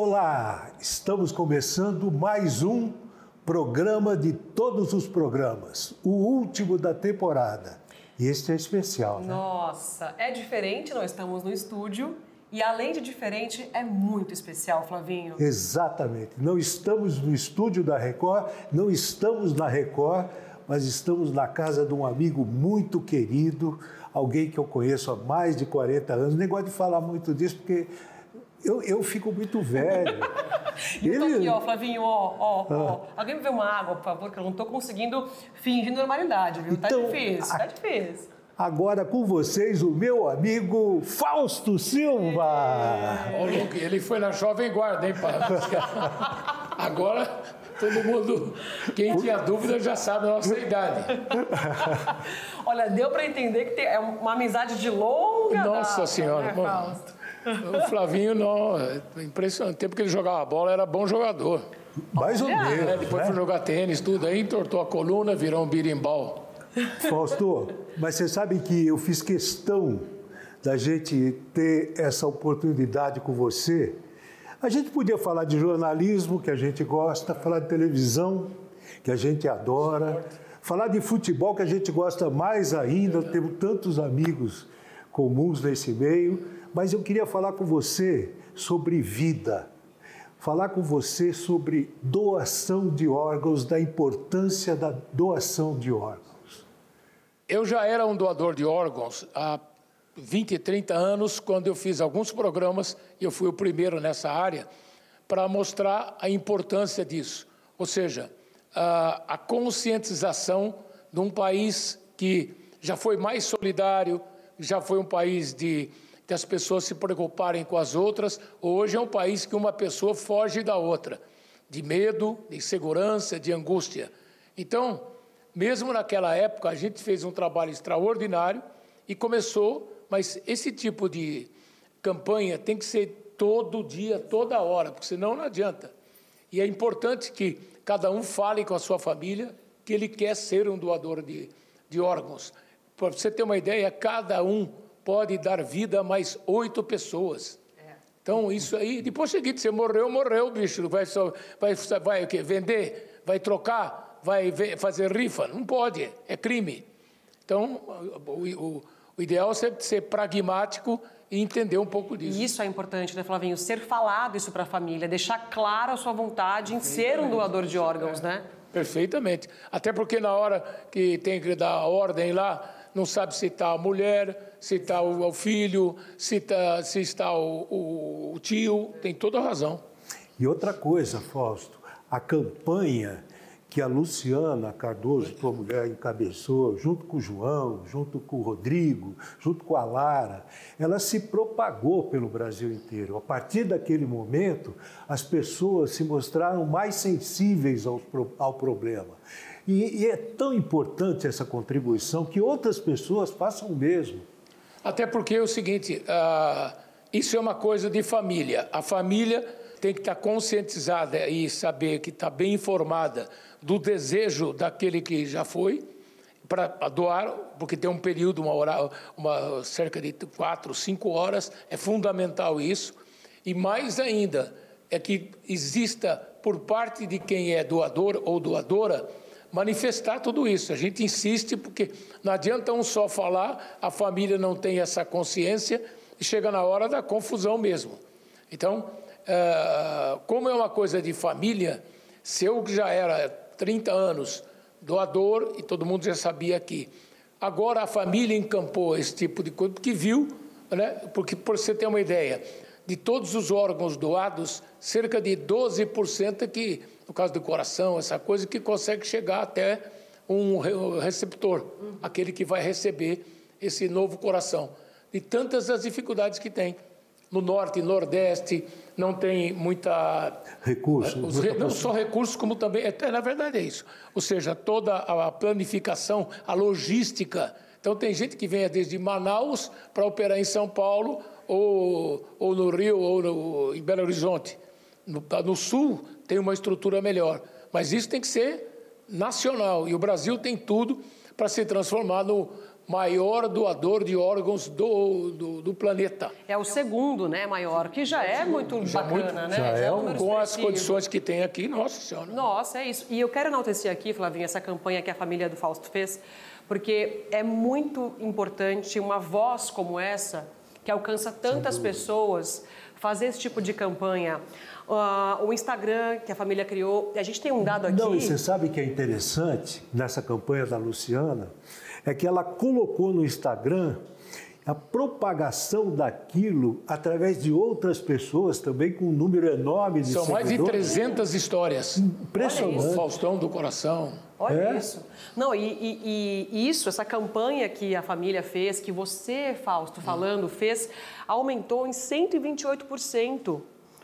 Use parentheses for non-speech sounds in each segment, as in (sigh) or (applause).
Olá, estamos começando mais um programa de todos os programas, o último da temporada. E este é especial, né? Nossa, é diferente, nós estamos no estúdio e além de diferente, é muito especial, Flavinho. Exatamente. Não estamos no estúdio da Record, não estamos na Record, mas estamos na casa de um amigo muito querido, alguém que eu conheço há mais de 40 anos. Nem gosto de falar muito disso porque eu, eu fico muito velho. E (laughs) eu tô aqui, ó, Flavinho, ó, ó, ó. Ah. Alguém me vê uma água, por favor, que eu não tô conseguindo fingir normalidade, viu? Tá então, tá difícil, a... tá difícil. Agora com vocês, o meu amigo Fausto Silva. É. Ele foi na Jovem Guarda, hein, pai? (laughs) Agora todo mundo, quem tinha dúvida já sabe a nossa idade. Olha, deu para entender que é uma amizade de longa Nossa data, Senhora, né, Fausto? O Flavinho, não, é impressionante. O tempo que ele jogava bola, era bom jogador. Mais ou menos. É, depois né? foi jogar tênis, tudo. Aí entortou a coluna, virou um birimbau. Fausto, mas você sabe que eu fiz questão da gente ter essa oportunidade com você. A gente podia falar de jornalismo, que a gente gosta, falar de televisão, que a gente adora, falar de futebol, que a gente gosta mais ainda, temos tantos amigos comuns nesse meio, mas eu queria falar com você sobre vida, falar com você sobre doação de órgãos, da importância da doação de órgãos. Eu já era um doador de órgãos há 20, 30 anos, quando eu fiz alguns programas, e eu fui o primeiro nessa área, para mostrar a importância disso. Ou seja, a, a conscientização de um país que já foi mais solidário, já foi um país de, de as pessoas se preocuparem com as outras, hoje é um país que uma pessoa foge da outra, de medo, de insegurança, de angústia. Então, mesmo naquela época, a gente fez um trabalho extraordinário e começou, mas esse tipo de campanha tem que ser todo dia, toda hora, porque senão não adianta. E é importante que cada um fale com a sua família que ele quer ser um doador de, de órgãos. Para você ter uma ideia, cada um pode dar vida a mais oito pessoas. É. Então, isso aí, depois seguinte, você morreu, morreu, bicho. Vai, vai, vai o quê? Vender? Vai trocar? vai fazer rifa. Não pode, é crime. Então, o, o, o ideal é ser, ser pragmático e entender um pouco disso. E isso é importante, né, Flavinho? Ser falado isso para a família, deixar clara a sua vontade em ser um doador de órgãos, né? Perfeitamente. Até porque na hora que tem que dar a ordem lá, não sabe se está a mulher, se está o, o, filho, se, tá, se está o, o tio, tem toda a razão. E outra coisa, Fausto, a campanha que a Luciana Cardoso, tua mulher, encabeçou, junto com o João, junto com o Rodrigo, junto com a Lara, ela se propagou pelo Brasil inteiro. A partir daquele momento, as pessoas se mostraram mais sensíveis ao, ao problema. E, e é tão importante essa contribuição que outras pessoas façam o mesmo. Até porque é o seguinte, uh, isso é uma coisa de família. A família tem que estar conscientizada e saber que está bem informada do desejo daquele que já foi para doar, porque tem um período, uma hora, uma, cerca de quatro, cinco horas, é fundamental isso. E mais ainda, é que exista por parte de quem é doador ou doadora manifestar tudo isso. A gente insiste porque não adianta um só falar, a família não tem essa consciência e chega na hora da confusão mesmo. Então, eh, como é uma coisa de família, se eu já era 30 anos doador e todo mundo já sabia que agora a família encampou esse tipo de coisa porque viu, né? Porque por você ter uma ideia, de todos os órgãos doados, cerca de 12% é que, no caso do coração, essa coisa que consegue chegar até um receptor, aquele que vai receber esse novo coração. De tantas as dificuldades que tem. No norte e nordeste não tem muita recurso, os, não só recursos como também é, na verdade é isso. Ou seja toda a planificação a logística. Então tem gente que vem desde Manaus para operar em São Paulo ou, ou no Rio ou no, em Belo Horizonte. No, no sul tem uma estrutura melhor mas isso tem que ser nacional e o Brasil tem tudo para se transformar no maior doador de órgãos do, do, do, planeta. É o segundo, né, maior, que já é muito já bacana, muito, né? Já é, é um com as condições que tem aqui, nossa senhora. Nossa, é isso. E eu quero enaltecer aqui, Flavinha, essa campanha que a família do Fausto fez, porque é muito importante uma voz como essa, que alcança tantas pessoas, fazer esse tipo de campanha. Uh, o Instagram que a família criou, a gente tem um dado aqui. Não, e você sabe que é interessante nessa campanha da Luciana? É que ela colocou no Instagram a propagação daquilo através de outras pessoas também com um número enorme de São seguidores. mais de 300 histórias. Impressionante. Faustão do coração. Olha é? isso. Não, e, e, e, isso, essa campanha que a família fez, que você, Fausto, falando, fez, aumentou em 128%.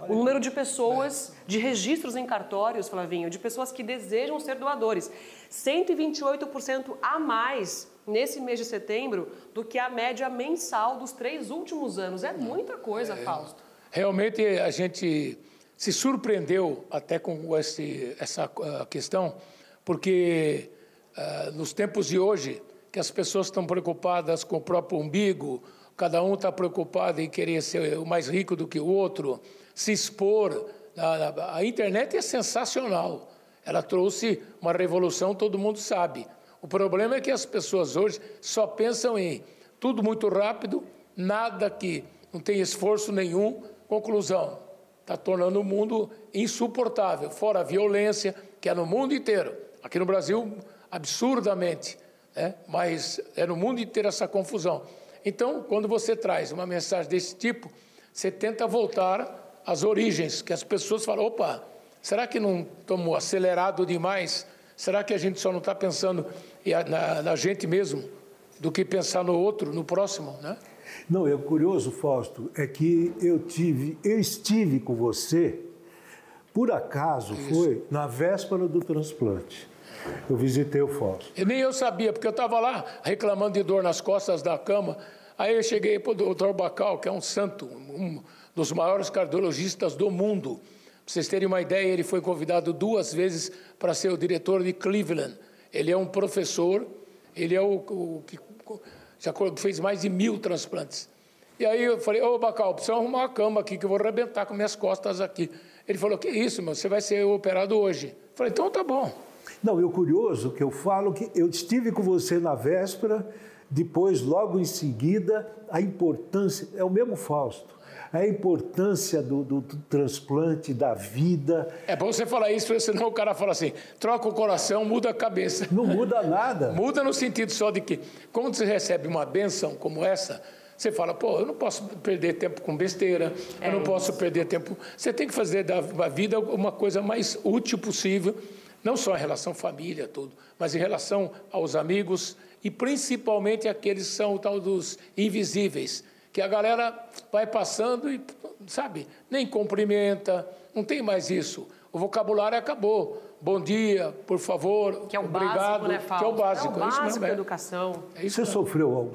O número de pessoas, de registros em cartórios, Flavinho, de pessoas que desejam ser doadores. 128% a mais nesse mês de setembro do que a média mensal dos três últimos anos. É muita coisa, é. Fausto. Realmente a gente se surpreendeu até com esse, essa uh, questão, porque uh, nos tempos de hoje, que as pessoas estão preocupadas com o próprio umbigo, cada um está preocupado em querer ser o mais rico do que o outro, se expor. A, a internet é sensacional. Ela trouxe uma revolução, todo mundo sabe. O problema é que as pessoas hoje só pensam em tudo muito rápido, nada que não tem esforço nenhum. Conclusão: está tornando o mundo insuportável. Fora a violência, que é no mundo inteiro. Aqui no Brasil, absurdamente, né? mas é no mundo inteiro essa confusão. Então, quando você traz uma mensagem desse tipo, você tenta voltar às origens, que as pessoas falam: opa, será que não tomou acelerado demais? Será que a gente só não está pensando na, na, gente mesmo do que pensar no outro, no próximo, né? Não, é curioso, Fausto, é que eu tive, eu estive com você, por acaso Isso. foi na véspera do transplante. Eu visitei o Fausto. E nem eu sabia, porque eu estava lá reclamando de dor nas costas da cama. Aí eu cheguei para o doutor Bacal, que é um santo, um dos maiores cardiologistas do mundo. Para vocês terem uma ideia, ele foi convidado duas vezes para ser o diretor de Cleveland. Ele é um professor, ele é o, o que já fez mais de mil transplantes. E aí eu falei, ô Bacal, precisa arrumar uma cama aqui que eu vou arrebentar com minhas costas aqui. Ele falou, que isso, meu, você vai ser operado hoje. Eu falei, então tá bom. Não, e o curioso que eu falo que eu estive com você na véspera, depois, logo em seguida, a importância, é o mesmo Fausto a importância do, do, do, transplante, da vida. É bom você falar isso, senão o cara fala assim: troca o coração, muda a cabeça. Não muda nada. (laughs) muda no sentido só de que, quando você recebe uma benção como essa, você fala, pô, eu não posso perder tempo com besteira, é eu não isso. posso perder tempo. Você tem que fazer da vida uma coisa mais útil possível, não só em relação à família, tudo, mas em relação aos amigos e principalmente aqueles que são o tal dos invisíveis que a galera vai passando e, sabe, nem cumprimenta, não tem mais isso. O vocabulário acabou. Bom dia, por favor, que é o obrigado, básico, né, que é o básico. É o básico da educação. É isso você sofreu,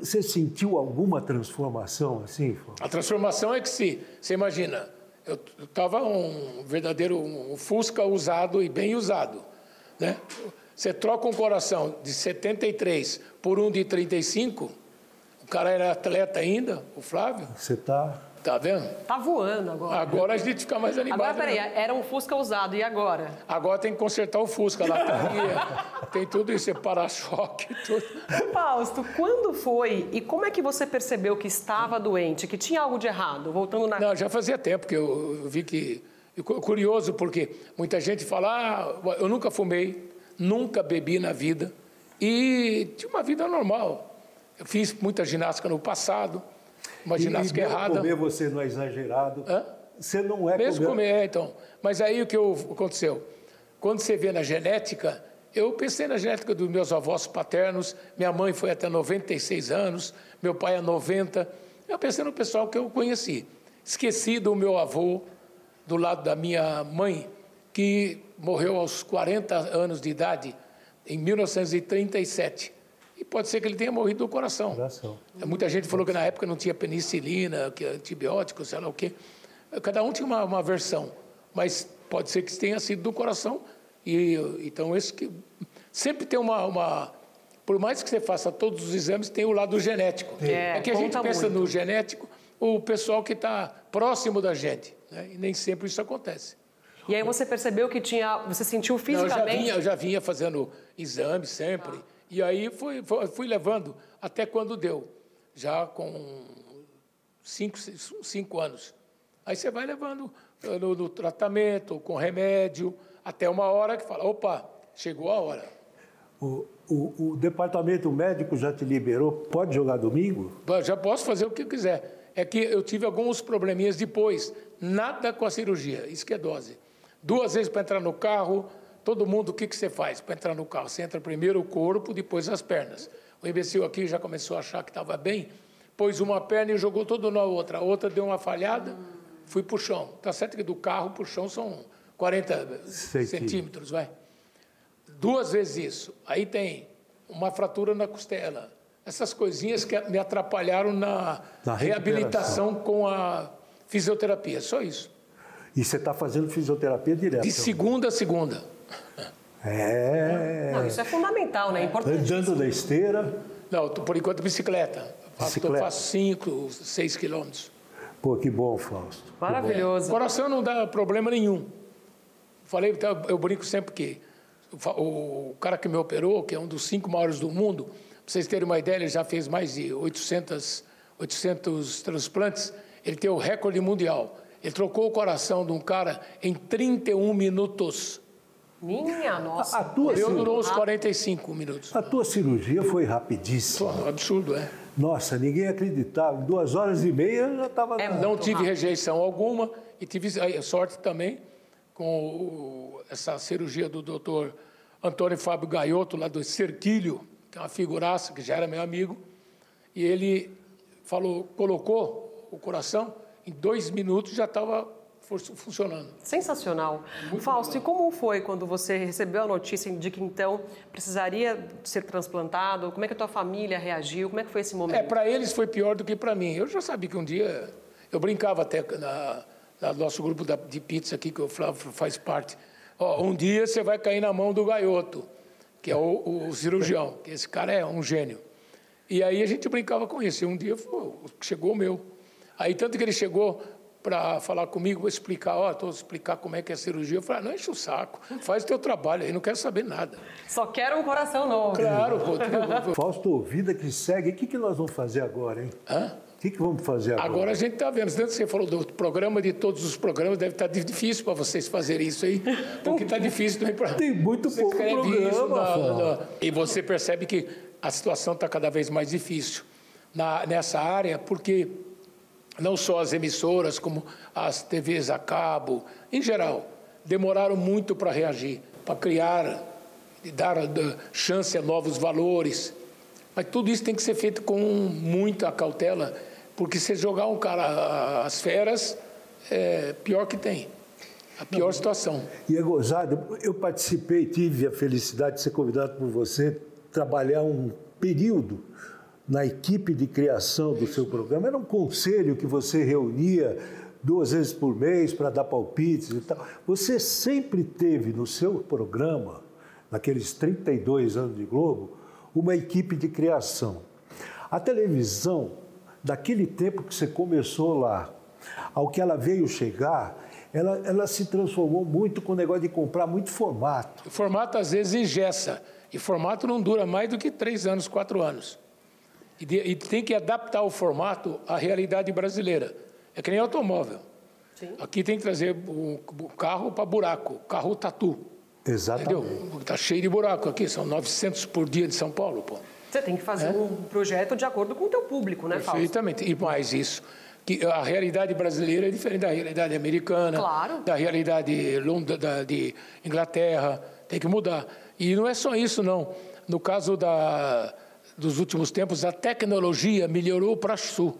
você sentiu alguma transformação assim? A transformação é que se, você imagina, eu estava um verdadeiro um Fusca usado e bem usado, né? Você troca um coração de 73 por um de 35, cara era atleta ainda, o Flávio. Você tá. Tá vendo? Tá voando agora. Agora a gente fica mais animado. Agora, peraí, né? era um Fusca usado, e agora? Agora tem que consertar o Fusca, lataria, (laughs) tem tudo isso, é para-choque, tudo. Fausto, quando foi e como é que você percebeu que estava doente, que tinha algo de errado? Voltando na. Não, já fazia tempo que eu vi que. Curioso, porque muita gente fala, ah, eu nunca fumei, nunca bebi na vida e tinha uma vida normal. Eu fiz muita ginástica no passado, uma e, ginástica e errada. comer você não é exagerado. Hã? Você não é Mesmo comer, comer então. Mas aí o que aconteceu? Quando você vê na genética, eu pensei na genética dos meus avós paternos, minha mãe foi até 96 anos, meu pai é 90. Eu pensei no pessoal que eu conheci. Esqueci do meu avô, do lado da minha mãe, que morreu aos 40 anos de idade, em 1937. E pode ser que ele tenha morrido do coração. coração. Muita gente falou que na época não tinha penicilina, que antibiótico, sei lá o quê. Cada um tinha uma, uma versão, mas pode ser que tenha sido do coração. E então esse que sempre tem uma, uma por mais que você faça todos os exames, tem o lado genético. É, É, que a gente pensa muito. no genético, o pessoal que está próximo da gente. Né? E nem sempre isso acontece. E aí você percebeu que tinha. Você sentiu Não, eu já fisicamente. vinha, eu já vinha fazendo exames sempre. E aí fui, fui, levando até quando deu. Já com cinco, cinco anos. Aí você vai levando eh, no, no tratamento, com remédio, até uma hora que fala, opa, chegou a hora. O, o, o departamento médico já te liberou? Pode jogar domingo? Já posso fazer o que eu quiser. É que eu tive alguns probleminhas depois. Nada com a cirurgia, isso que é dose. Duas vezes para entrar no carro, todo mundo, o que, que você faz para entrar no carro? Você entra primeiro o corpo, depois as pernas. O imbecil aqui já começou a achar que estava bem, pôs uma perna e jogou tudo na outra. A outra deu uma falhada, fui para o chão. Está certo que do carro para o chão são 40 Centímetros. centímetros, vai. Duas vezes isso. Aí tem uma fratura na costela. Essas coisinhas que me atrapalharam na, Na reabilitação com a fisioterapia. Só isso. E você está fazendo fisioterapia direto? De segunda a segunda. É. Não, isso é fundamental, né? É importante. Andando na esteira. Não, por enquanto bicicleta. Faço, Bicicleta. faço cinco, seis quilômetros. Pô, que bom, Fausto. Maravilhoso. Coração não dá problema nenhum. Falei, então, eu brinco sempre que o cara que me operou, que é um dos cinco maiores do mundo, para vocês terem uma ideia, ele já fez mais de 800, 800 transplantes, ele tem o recorde mundial. Ele trocou o coração de um cara em 31 minutos. Minha A, nossa. a tua, Eu cir- durou uns 45 minutos. a tua cirurgia foi rapidíssima. Pô, absurdo, é? Nossa, ninguém acreditava. Em duas horas e meia eu já estava. É Não tive rápido. rejeição alguma e tive sorte também com essa cirurgia do doutor Antônio Fábio Gaiotto, lá do Cerquilho, que é uma figuraça, que já era meu amigo, e ele falou, colocou o coração, em dois minutos já estava funcionando. Sensacional. Fausto, e como foi quando você recebeu a notícia de que então precisaria ser transplantado? Como é que a tua família reagiu? Como é que foi esse É, momento? para eles foi pior do que para mim. Eu já sabia que um dia. Eu brincava até na, na nosso grupo da- de pizza aqui, que o Flávio faz parte. Ó, um dia você vai cair na mão do gaioto, que é o, o cirurgião, que esse cara é um gênio. E aí a gente brincava com isso. E um dia pô, chegou o meu. Aí tanto que ele chegou para falar comigo, explicar, ó, tô explicar como é que é a cirurgia. Eu falei, ah, não enche o saco, faz o teu trabalho aí, não quero saber nada. Só quero um coração novo. Claro, pô. (laughs) Fausto, vida que segue. O que, que nós vamos fazer agora, hein? Hã? O que, que vamos fazer agora? Agora a gente está vendo, tanto que você falou do programa, de todos os programas, deve estar difícil para vocês fazerem isso aí, (laughs) porque está difícil também para. Tem muito Você pouco programa, isso na- na- e você percebe que a situação está cada vez mais difícil na, nessa área, porque não só as emissoras, como as TVs a cabo, em geral, demoraram muito para reagir, para criar dar eh, chance a novos valores. Mas tudo isso tem que ser feito com muita cautela, porque se jogar um cara às feras, é pior que tem. A pior situação. E é gozado, eu participei, tive a felicidade de ser convidado por você, trabalhar um período na equipe de criação do seu programa. Era um conselho que você reunia duas vezes por mês para dar palpites e tal. Você sempre teve no seu programa, naqueles 32 anos de Globo, uma equipe de criação. A televisão, daquele tempo que você começou lá, ao que ela veio chegar, ela, ela se transformou muito com o negócio de comprar muito formato. O formato às vezes engessa. E formato não dura mais do que três anos, quatro anos. E, de- e tem que adaptar o formato à realidade brasileira. É que nem automóvel. Sim. Aqui tem que trazer o, o carro para buraco, carro tatu. Exatamente. Entendeu? Está cheio de buraco aqui, são 900 por dia de São Paulo, pô. Você tem que fazer um projeto de acordo com o teu público, né, Fausto? Perfeitamente. E mais isso, que a realidade brasileira é diferente da realidade americana, Claro. da realidade da, de Inglaterra, tem que mudar. E não é só isso, não. No caso da, dos últimos tempos, a tecnologia melhorou para sul.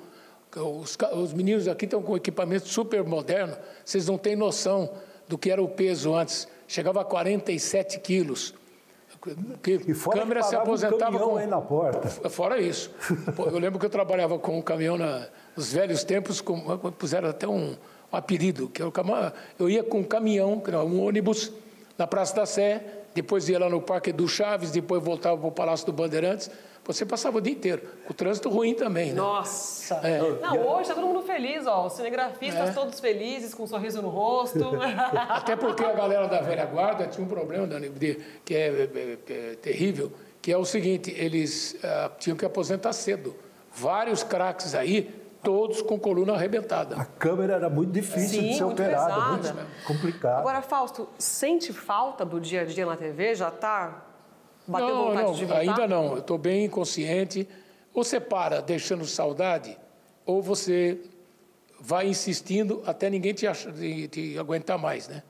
Os, os meninos aqui estão com equipamento super moderno, vocês não têm noção do que era o peso antes. Chegava a 47 quilos. Que E fora câmera se parava um aposentava caminhão com aí na porta. Fora isso. Eu lembro que eu trabalhava com um caminhão na, nos velhos tempos, com, puseram até um, um apelido, que era o eu ia com um caminhão, um ônibus, na Praça da Sé, depois ia lá no Parque do Chaves, depois voltava para o Palácio do Bandeirantes. Você passava o dia inteiro. O trânsito ruim também, né? Nossa! É. Não, hoje está todo mundo feliz, ó. Os cinegrafistas É. todos felizes, com um sorriso no rosto. (laughs) Até porque a galera da velha guarda tinha um problema, Dani, de- que é, é, é terrível, que é o seguinte, eles ah, tinham que aposentar cedo. Vários craques aí, todos com coluna arrebentada. A câmera era muito difícil Sim, de ser muito operada, pesada. muito complicado. Agora, Fausto, sente falta do dia a dia na TV? Já está bateu não, vontade não, de voltar? ainda não. Eu estou bem consciente. Ou você para deixando saudade, ou você vai insistindo até ninguém te, te- te aguentar mais, né?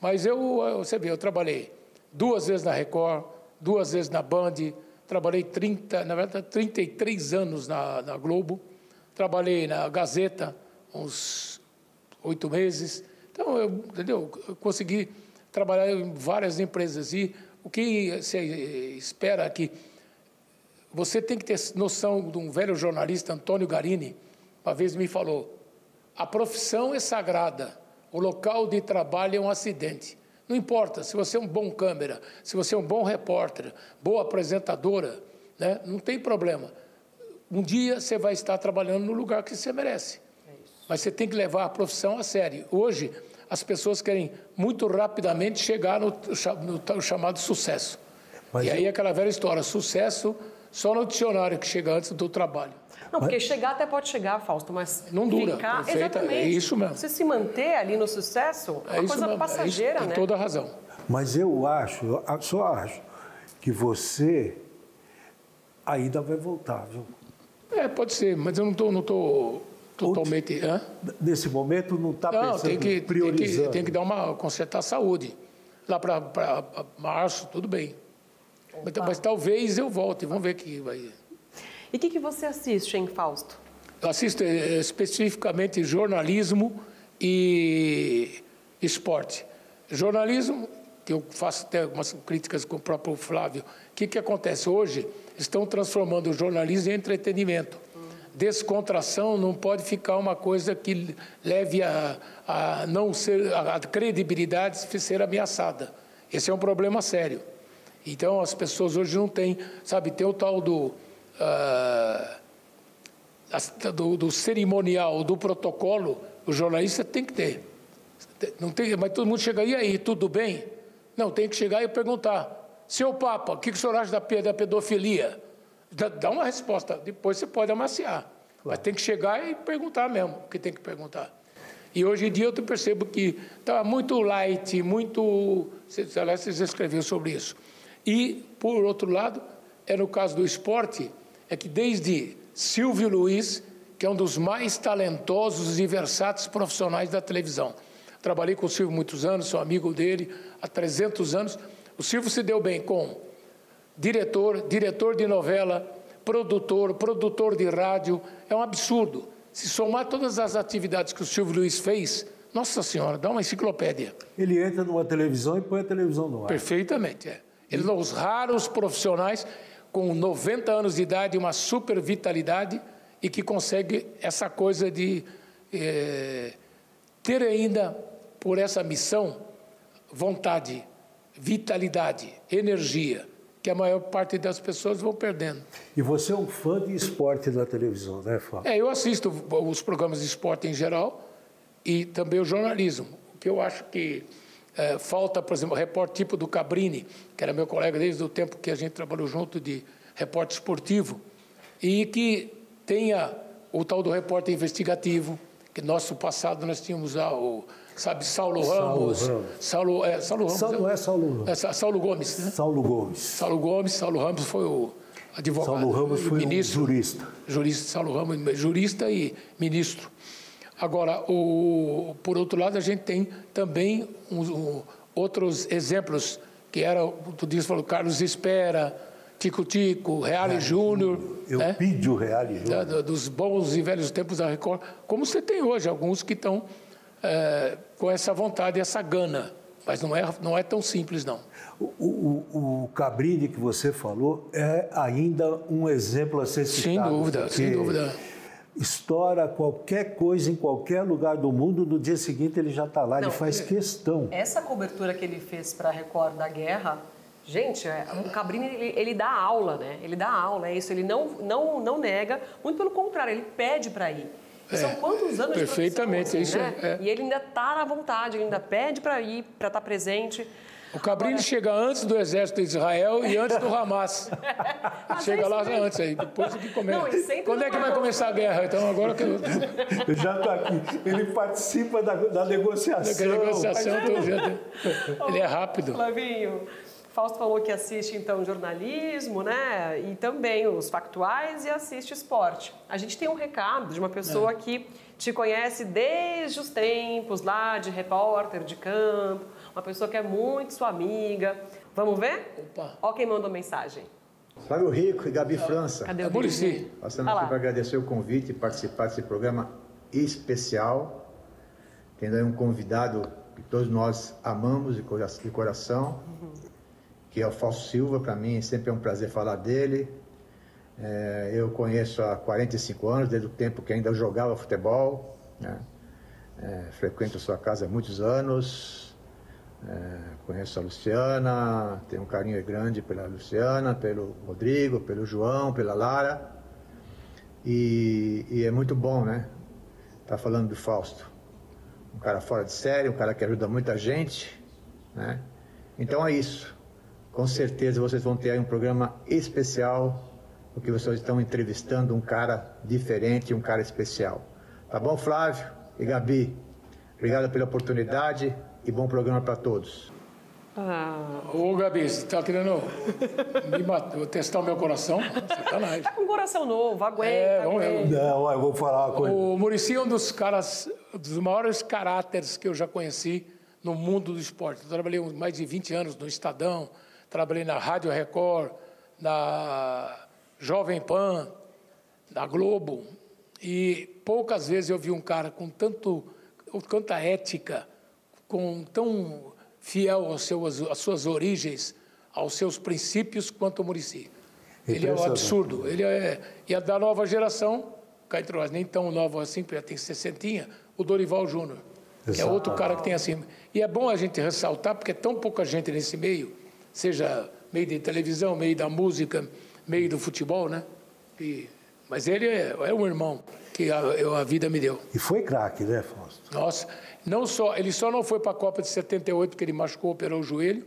Mas eu, você vê, eu trabalhei duas vezes na Record, duas vezes na Band, trabalhei 30, na verdade, 33 anos na, na Globo, trabalhei na Gazeta uns oito meses. Então, eu, entendeu? Eu consegui trabalhar em várias empresas. E o que se espera é que você tem que ter noção de um velho jornalista, Antônio Garini, uma vez me falou: a profissão é sagrada, o local de trabalho é um acidente. Não importa se você é um bom câmera, se você é um bom repórter, boa apresentadora, né? não tem problema. Um dia você vai estar trabalhando no lugar que você merece. Mas você tem que levar a profissão a sério. Hoje, as pessoas querem muito rapidamente chegar no, no chamado sucesso. Mas e aí eu- aquela velha história, sucesso só no dicionário que chega antes do trabalho. Não, porque chegar até pode chegar, Fausto, mas Não dura, ficar... perfeita, Exatamente. é isso mesmo. Você se manter ali no sucesso é uma coisa mesmo, passageira, isso, né? Tem toda a razão. Mas eu acho, eu só acho, que você ainda vai voltar, viu? É, pode ser, mas eu não estou não tô totalmente... Hã? Nesse momento não está Não, pensando, tem que, tem, que, priorizando. tem que dar uma... consertar a saúde. Lá para março, tudo bem. Mas, mas talvez eu volte, vamos ver que vai... E o que, que você assiste, hein, Fausto? Eu assisto eh, especificamente jornalismo e esporte. Jornalismo, que eu faço até algumas críticas com o próprio Flávio. O que, que acontece hoje? Estão transformando o jornalismo em entretenimento. Descontração não pode ficar uma coisa que leve a, a não ser a, a credibilidade ser ameaçada. Esse é um problema sério. Então as pessoas hoje não têm, sabe, tem o tal do as- do, do cerimonial, do protocolo, o jornalista tem que ter. Não tem, mas todo mundo chega, e aí, tudo bem? Não, tem que chegar e perguntar, seu Papa, o que, o senhor acha da pedofilia? Dá, uma resposta, depois você pode amaciar. Mas tem que chegar e perguntar mesmo, o que tem que perguntar. E hoje em dia eu percebo que está muito light, muito. Vocês escreveram sobre isso. E, por outro lado, é no caso do esporte, é que desde Silvio Luiz, que é um dos mais talentosos e versáteis profissionais da televisão. Trabalhei com o Silvio muitos anos, sou amigo dele há 300 anos. O Silvio se deu bem com diretor, diretor de novela, produtor, produtor de rádio. É um absurdo. Se somar todas as atividades que o Silvio Luiz fez, nossa senhora, dá uma enciclopédia. Ele entra numa televisão e põe a televisão no ar. Perfeitamente, é. Eles são os raros profissionais com 90 anos de idade, uma super vitalidade e que consegue essa coisa de eh, ter ainda, por essa missão, vontade, vitalidade, energia, que a maior parte das pessoas vão perdendo. E você é um fã de esporte na televisão, né, Fábio? É, eu assisto os programas de esporte em geral e também o jornalismo. O que eu acho que eh, falta, por exemplo, o repórter tipo do Cabrini, que era meu colega desde o tempo que a gente trabalhou junto de repórter esportivo, e que tenha o tal do repórter investigativo, que nosso passado nós tínhamos o, sabe, Saulo Saulo Ramos, Ramos. Saulo, é, Saulo Ramos, Saulo, é Saulo Ramos. é, Sa- Saulo Gomes, né? Saulo Gomes. Saulo Gomes, Saulo Ramos foi o advogado, Saulo Ramos foi um ministro, jurista. jurista Saulo Ramos, jurista e ministro. Agora, o, por outro lado, a gente tem também uns- um- outros exemplos, que era, tu disse, falou, Carlos Espera, Tico Tico, Reale Júnior, Eu né? pedi o Real Da- da- dos bons e velhos tempos da Record, como você tem hoje, alguns que estão eh, com essa vontade, essa gana. Mas não é, não é tão simples, não. O, o, o Cabrini que você falou é ainda um exemplo a ser Sem citado. dúvida, sem dúvida. estoura qualquer coisa em qualquer lugar do mundo, no dia seguinte ele já está lá, Não, ele faz questão. Essa cobertura que ele fez para a Record da guerra, gente, é, o Cabrini ele, ele, dá aula, né? Ele dá aula, é isso. Ele não, não, não nega, muito pelo contrário, ele pede para ir. E são É, quantos anos perfeitamente, de profissão, isso assim, né? é. E ele ainda está na vontade, ele ainda pede para ir, para estar presente. O Cabrini chega antes do exército de Israel e antes do Hamas. (laughs) Mas chega é lá mesmo. antes aí, depois que começa. Não, Quando é que vai começar a guerra? Então agora que eu... Eu já estou aqui. Ele participa da, da negociação. que a negociação, tô vendo. (laughs) ele é rápido. Flavinho, Fausto falou que assiste então jornalismo, né? E também os factuais e assiste esporte. A gente tem um recado de uma É. pessoa que te conhece desde os tempos lá de repórter de campo, uma pessoa que é muito sua amiga. Vamos ver? Opa. Ó quem mandou mensagem. Flávio Rico e Gabi França. Cadê É o? Muricy. Passando aqui para agradecer o convite e participar desse programa especial. Tendo aí um convidado que todos nós amamos de cora- de coração, que é o Fausto Silva. Para mim sempre é um prazer falar dele. É, eu conheço há 45 anos, desde o tempo que ainda jogava futebol. né? É, frequento a sua casa há muitos anos. É, conheço a Luciana, tenho um carinho grande pela Luciana, pelo Rodrigo, pelo João, pela Lara. E, e é muito bom, né? Tá falando do Fausto. Um cara fora de série, um cara que ajuda muita gente, né? Então é isso. Com certeza vocês vão ter aí um programa especial, porque vocês estão entrevistando um cara diferente, um cara especial. Tá bom, Flávio e Gabi? Obrigado pela oportunidade e bom programa para todos. Ah, Ô, Gabi, você está querendo me matar, testar o meu coração? Sacanagem. tá com um coração novo, aguenta. É, vamos ver. Não, eu vou falar uma coisa. O Murici é um dos caras, dos maiores caráteres que eu já conheci no mundo do esporte. Eu trabalhei mais de 20 anos no Estadão, trabalhei na Rádio Record, na Jovem Pan, na Globo. E poucas vezes eu vi um cara com tanto, com tanta ética, com tão fiel aos seus, às suas origens, aos seus princípios quanto o Murici. Ele é um absurdo. Ele é, e é da nova geração, cá entre nós, nem tão nova assim, porque já tem 60, o Dorival Júnior, que é outro cara que tem assim. E é bom a gente ressaltar, porque é tão pouca gente nesse meio, seja meio de televisão, meio da música, meio do futebol, né? E, mas ele é, é um irmão que a, a vida me deu. E foi craque, né, Fausto? Nossa, não só, ele só não foi para a Copa de 78 porque ele machucou, operou o joelho.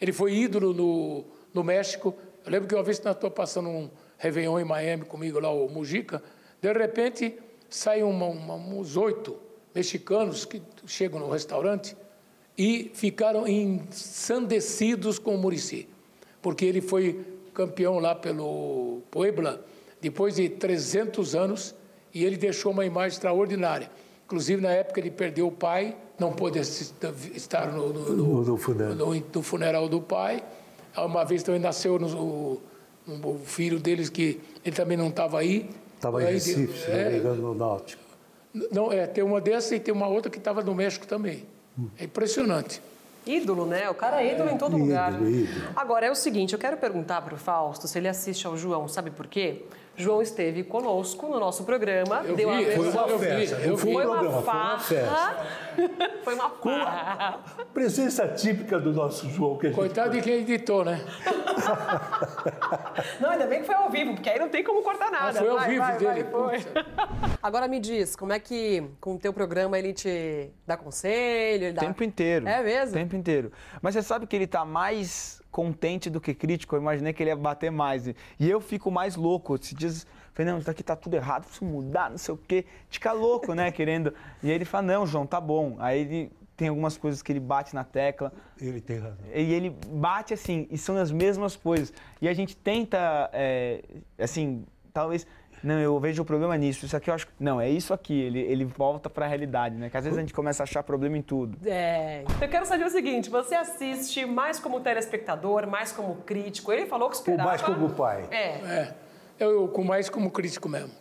Ele foi ídolo no, no México. Eu lembro que uma vez nós estou passando um Réveillon em Miami comigo lá, o Mujica, de repente saem uma, uma, uns oito mexicanos que chegam no restaurante e ficaram ensandecidos com o Murici, porque ele foi campeão lá pelo Puebla depois de 300 anos e ele deixou uma imagem extraordinária. Inclusive, na época, ele perdeu o pai, não pôde estar no, no, No- no funeral. do pai. Uma vez também nasceu o, o filho deles, que ele também não estava aí. Estava em Aí, Recife, se não é, me engano, no Náutico. não, é, tem uma dessa e tem uma outra que estava no México também. É impressionante. Ídolo, né? O cara é ídolo em todo Ídolo, lugar. ídolo. Agora, é o seguinte, eu quero perguntar para o Fausto se ele assiste ao João, sabe por quê? João esteve conosco no nosso programa, Eu deu vi, a eu vi, festa, eu não vi. foi Foi um uma programa, foi uma farra. Foi uma farra. Presença típica do nosso João que a gente Coitado de quem editou, né? (laughs) Não, ainda bem que foi ao vivo, porque aí não tem como cortar nada. Ah, foi ao Vai, vivo vai, dele, vai, foi. Agora me diz, como é que com o teu programa ele te dá conselho? Ele O dá... tempo inteiro. É mesmo? O tempo inteiro. Mas você sabe que ele tá mais contente do que crítico. Eu imaginei que ele ia bater mais. E eu fico mais louco. Se diz, não, isso daqui tá tudo errado, preciso mudar, não sei o quê. Fica louco, né? Querendo. E aí ele fala, não, João, tá bom. Aí ele tem algumas coisas que ele bate na tecla. Ele tem razão. E ele bate assim, e são as mesmas coisas. E a gente tenta, é, assim, talvez. Não, eu vejo o problema nisso. Isso aqui eu acho. Não, é isso aqui. Ele, ele volta para a realidade, né? Que às vezes a gente começa a achar problema em tudo. É. Eu quero saber o seguinte: você assiste mais como telespectador, mais como crítico? Ele falou que Ou esperava. mais como pai. É. É, eu com mais como crítico mesmo.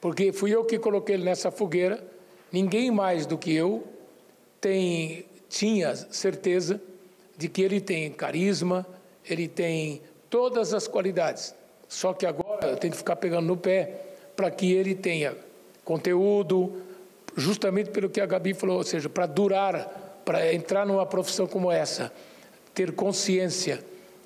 Porque fui eu que coloquei ele nessa fogueira. Ninguém mais do que eu tem, tinha certeza de que ele tem carisma, ele tem todas as qualidades. Só que agora eu tenho que ficar pegando no pé para que ele tenha conteúdo, justamente pelo que a Gabi falou, ou seja, para durar, para entrar numa profissão como essa, ter consciência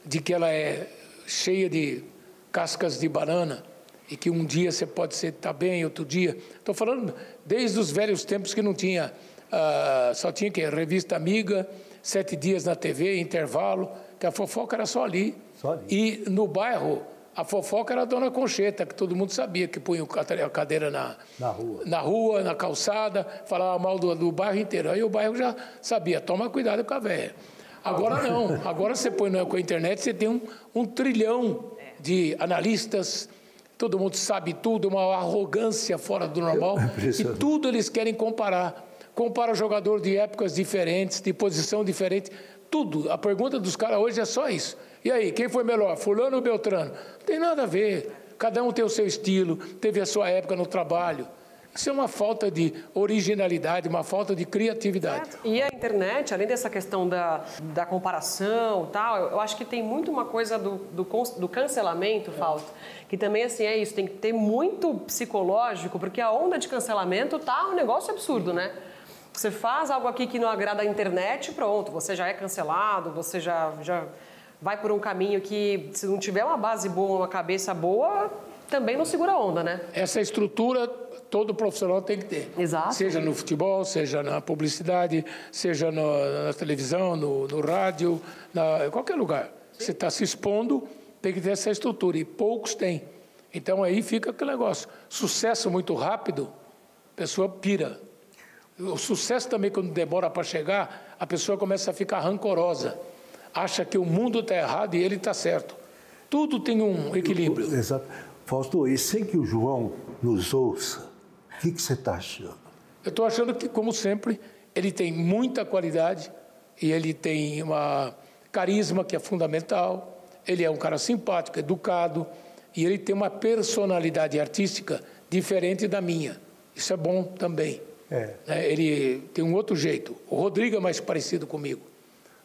de que ela é cheia de cascas de banana e que um dia você pode estar tá bem, outro dia. Estou falando desde os velhos tempos que não tinha, uh, só tinha que revista amiga, sete dias na TV, intervalo, que a fofoca era só ali. Só ali. E no bairro a fofoca era a dona Concheta, que todo mundo sabia que punha a cadeira na, na, rua. na rua, na calçada, falava mal do, do bairro inteiro. Aí o bairro já sabia, toma cuidado com a velha. Agora não, agora você põe com a internet, você tem um, um trilhão de analistas, todo mundo sabe tudo, uma arrogância fora do normal, e tudo eles querem comparar. Compara jogador de épocas diferentes, de posição diferente, tudo. A pergunta dos caras hoje é só isso. E aí, quem foi melhor, fulano ou Beltrano? Não tem nada a ver. Cada um tem o seu estilo, teve a sua época no trabalho. Isso é uma falta de originalidade, uma falta de criatividade. E a internet, além dessa questão da, da comparação tal, eu acho que tem muito uma coisa do, do, do cancelamento, Fausto, que também assim é isso, tem que ter muito psicológico, porque a onda de cancelamento tá um negócio absurdo, né? Você faz algo aqui que não agrada a internet, pronto, você já é cancelado, você já, já vai por um caminho que, se não tiver uma base boa, uma cabeça boa, também não segura a onda, né? Essa estrutura todo profissional tem que ter. Exato. Seja no futebol, seja na publicidade, seja no, na televisão, no, no rádio, na, em qualquer lugar. Sim. Você está se expondo, tem que ter essa estrutura. E poucos têm. Então aí fica aquele negócio. Sucesso muito rápido, a pessoa pira. O sucesso também, quando demora para chegar, a pessoa começa a ficar rancorosa acha que o mundo está errado e ele está certo. Tudo tem um equilíbrio. Exato. Fausto, e sem que o João nos ouça, o que, que você está achando? Eu estou achando que, como sempre, ele tem muita qualidade e ele tem uma carisma que é fundamental. Ele é um cara simpático, educado e ele tem uma personalidade artística diferente da minha. Isso é bom também. É. Né? Ele tem um outro jeito. O Rodrigo é mais parecido comigo,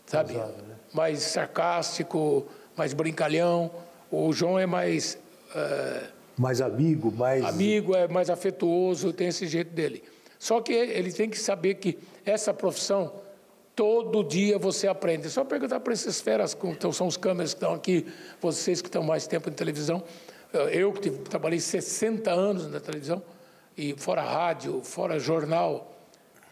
sabe? Exato, né? Mais sarcástico, mais brincalhão. O João é mais. É, mais amigo, mais. Amigo, é mais afetuoso, tem esse jeito dele. Só que ele tem que saber que essa profissão, todo dia você aprende. É só perguntar para essas feras, então são os câmeras que estão aqui, vocês que estão mais tempo em televisão. Eu que trabalhei 60 anos na televisão, e fora rádio, fora jornal.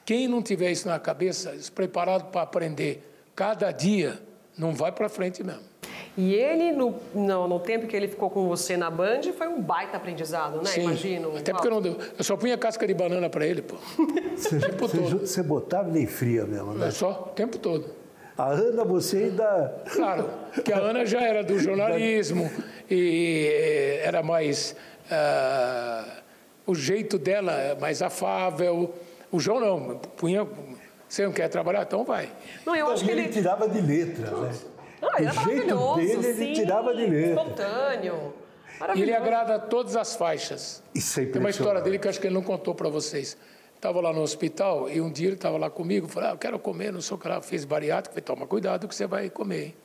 Quem não tiver isso na cabeça, preparado para aprender cada dia, não vai para frente mesmo. E ele, no, no, no, tempo que ele ficou com você na Band, foi um baita aprendizado, né? Sim. Imagino. Até porque eu, não, eu só punha casca de banana para ele, pô. (laughs) Você, tempo você, todo. Você botava nem fria mesmo, né? É só, o tempo todo. A Ana, você ainda. Claro, que a Ana já era do (laughs) jornalismo e eh, era mais. Uh, o jeito dela é mais afável. O João não, punha você não quer trabalhar? Então vai. Não, eu acho que ele... ele tirava de letra, né? Não, ele o jeito dele, ele sim, tirava de letra. Espontâneo. E ele agrada todas as faixas. Isso é Tem uma história dele que acho que ele não contou para vocês. Estava lá no hospital e um dia ele estava lá comigo, falou, ah, eu quero comer, não sou que lá, fez bariátrico, falei, toma cuidado que você vai comer. Hein?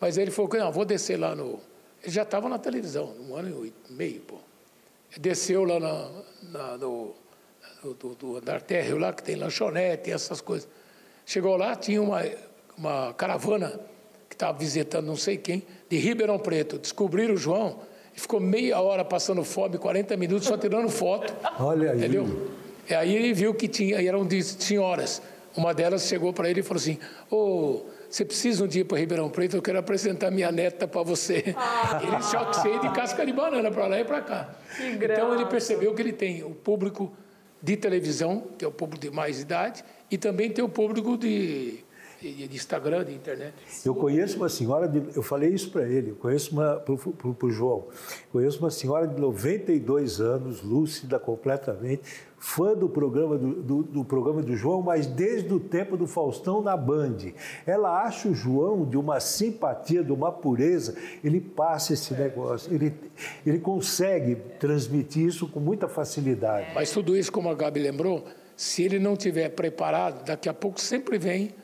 Mas ele falou, não, vou descer lá no... Ele já estava na televisão, um ano e meio, pô. Ele desceu lá na, na, no do, do andar térreo lá, que tem lanchonete essas coisas. Chegou lá, tinha uma, uma caravana que estava visitando não sei quem, de Ribeirão Preto. Descobriram o João e ficou meia hora passando fome, 40 minutos só tirando foto. Olha aí. Entendeu? E aí ele viu que tinha, e eram de senhoras. Uma delas chegou para ele e falou assim: Ô, oh, você precisa um dia para Ribeirão Preto, eu quero apresentar minha neta para você. Ah. Ele choque cheio de casca de banana para lá e para cá. então ele percebeu que ele tem o público de televisão, que é o público de mais idade, e também tem o público de, de, de Instagram, de internet. Eu conheço uma senhora, de, eu falei isso para ele, eu conheço uma, para o João, conheço uma senhora de 92 anos, lúcida completamente, fã do programa do, do, do, programa do João, mas desde o tempo do Faustão na Band. Ela acha o João de uma simpatia, de uma pureza, ele passa esse negócio, ele, ele consegue transmitir isso com muita facilidade. Mas tudo isso, como a Gabi lembrou, se ele não tiver preparado, daqui a pouco sempre vem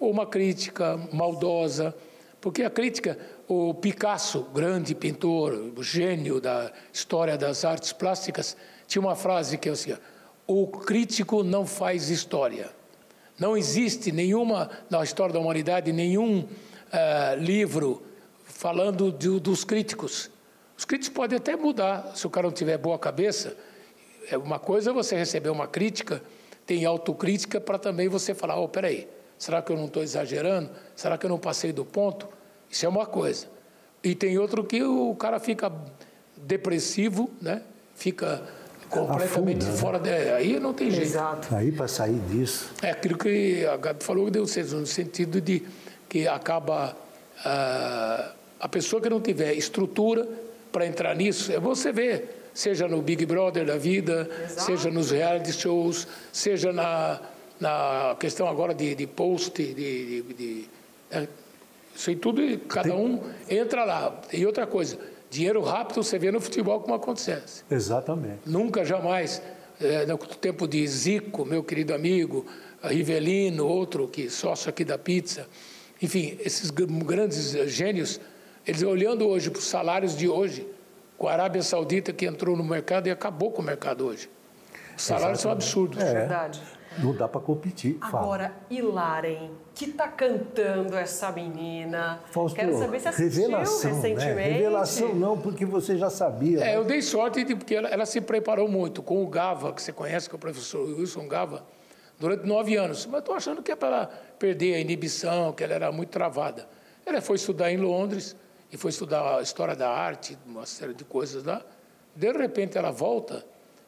uma crítica maldosa, porque a crítica, o Picasso, grande pintor, gênio da história das artes plásticas, tinha uma frase que é assim: o crítico não faz história. Não existe nenhuma, na história da humanidade, nenhum uh, livro falando de, dos críticos. Os críticos podem até mudar, se o cara não tiver boa cabeça. É uma coisa é você receber uma crítica, tem autocrítica para também você falar: oh, peraí, será que eu não estou exagerando? Será que eu não passei do ponto? Isso é uma coisa. E tem outro que o cara fica depressivo, né? fica completamente Afunda, né? fora né? Aí não tem jeito. Exato. Aí para sair disso. É aquilo que a Gabi falou, deu certo, no sentido de que acaba ah, a pessoa que não tiver estrutura para entrar nisso, é você ver, seja no Big Brother da vida, Exato. seja nos reality shows, seja na, na questão agora de, de post, de, de, de é, isso aí tudo, cada um entra lá. E outra coisa, Dinheiro rápido você vê no futebol como acontece. Exatamente. Nunca, jamais, é, no tempo de Zico, meu querido amigo, Rivelino, outro que sócio aqui da pizza, enfim, esses grandes gênios, eles olhando hoje para os salários de hoje, com a Arábia Saudita que entrou no mercado e acabou com o mercado hoje. Os salários Exatamente. são absurdos. É. Verdade. Não dá para competir. Agora, fala. e Laren, que tá cantando essa menina? Fausto, Quero saber se assistiu revelação, né? recentemente. Né? Revelação não, porque você já sabia. É, né? eu dei sorte de, porque ela, ela, se preparou muito com o Gava, que você conhece, que é o professor Wilson Gava, durante nove anos. Mas estou achando que é para ela perder a inibição, que ela era muito travada. Ela foi estudar em Londres e foi estudar a história da arte, uma série de coisas lá. De repente ela volta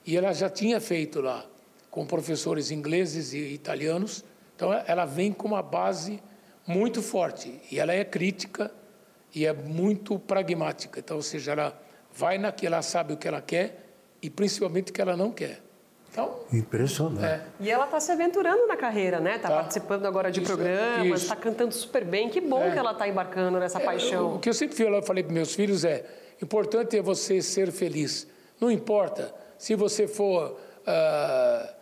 e ela já tinha feito lá com professores ingleses e italianos. Então, ela vem com uma base muito forte e ela é crítica e é muito pragmática. Então, ou seja, ela vai naquilo, ela sabe o que ela quer e principalmente o que ela não quer. Então, Impressionante. É. E ela está se aventurando na carreira, né? Está tá. participando agora de isso, programas, está cantando super bem. Que bom é. que ela está embarcando nessa é, paixão. O que eu sempre falei para meus filhos é: importante é você ser feliz. Não importa se você for uh,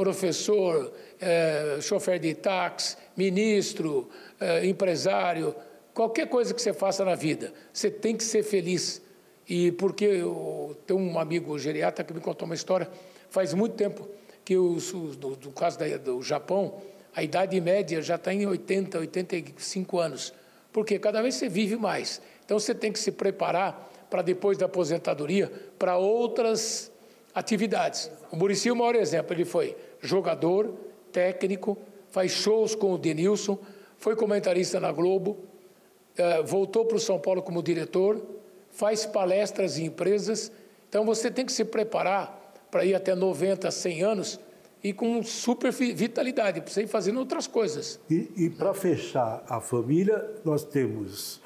professor, é, chofer de táxi, ministro, é, empresário, qualquer coisa que você faça na vida, você tem que ser feliz. E porque eu tenho um amigo geriatra que me contou uma história, faz muito tempo que os, no, no caso da, do Japão, a idade média já está em 80, 85 anos. Porque cada vez você vive mais. Então você tem que se preparar para depois da aposentadoria para outras atividades. O Murici é o maior exemplo. Ele foi jogador, técnico, faz shows com o Denilson, foi comentarista na Globo, eh, voltou para o São Paulo como diretor, faz palestras em empresas. Então você tem que se preparar para ir até 90, 100 anos e com super vitalidade, para você ir fazendo outras coisas. E, e para fechar a família, nós temos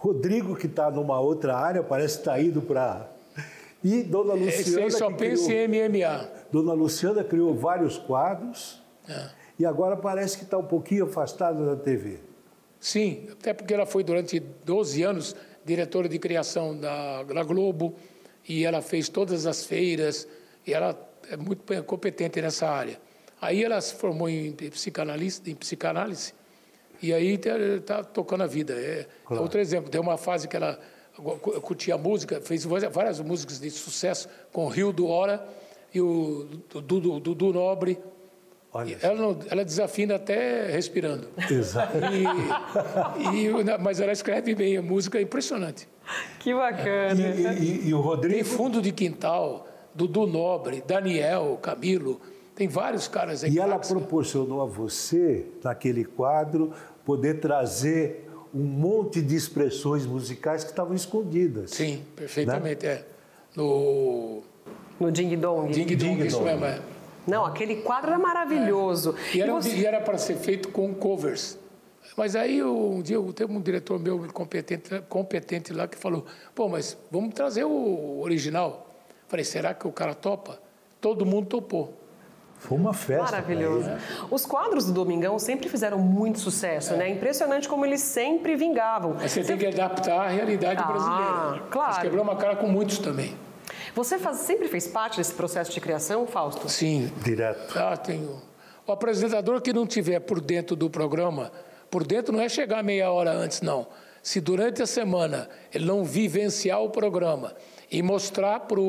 Rodrigo, que está numa outra área, parece que está indo para. E Dona Luciana. Esse só pensa criou... em MMA. Dona Luciana criou vários quadros é. e agora parece que está um pouquinho afastada da TV. Sim, até porque ela foi durante 12 anos diretora de criação da, da Globo e ela fez todas as feiras e ela é muito competente nessa área. Aí ela se formou em psicanálise, em psicanálise e aí está tocando a vida. É, claro. Outro exemplo, tem uma fase que ela curtia música, fez várias músicas de sucesso com Rio do Hora e o Dudu, Dudu Nobre. Olha ela, não, ela desafina até respirando. Exato. E, e, mas ela escreve bem, a música é impressionante. Que bacana. E, e, e o Rodrigo? Tem Fundo de Quintal, Dudu Nobre, Daniel, Camilo, tem vários caras aí. E ela proporcionou a você, naquele quadro, poder trazer um monte de expressões musicais que estavam escondidas. Sim, perfeitamente. Né? É. No no Ding Dong. Ding Dong, isso mesmo, é. Não, aquele quadro era maravilhoso. É. E, era, você... era, para ser feito com covers. Mas aí um dia teve um diretor meu competente, competente lá que falou: pô, mas vamos trazer o original. Falei: será que o cara topa? Todo mundo topou. Foi uma festa. Maravilhoso. Né? Os quadros do Domingão sempre fizeram muito sucesso, é. né? Impressionante como eles sempre vingavam. Mas você, você... tem que adaptar à realidade ah, brasileira. Claro. Mas quebrou uma cara com muitos também. Você faz, sempre fez parte desse processo de criação, Fausto? Sim. Direto. Ah, tenho. O apresentador que não tiver por dentro do programa, por dentro não é chegar meia hora antes, não. Se durante a semana ele não vivenciar o programa e mostrar para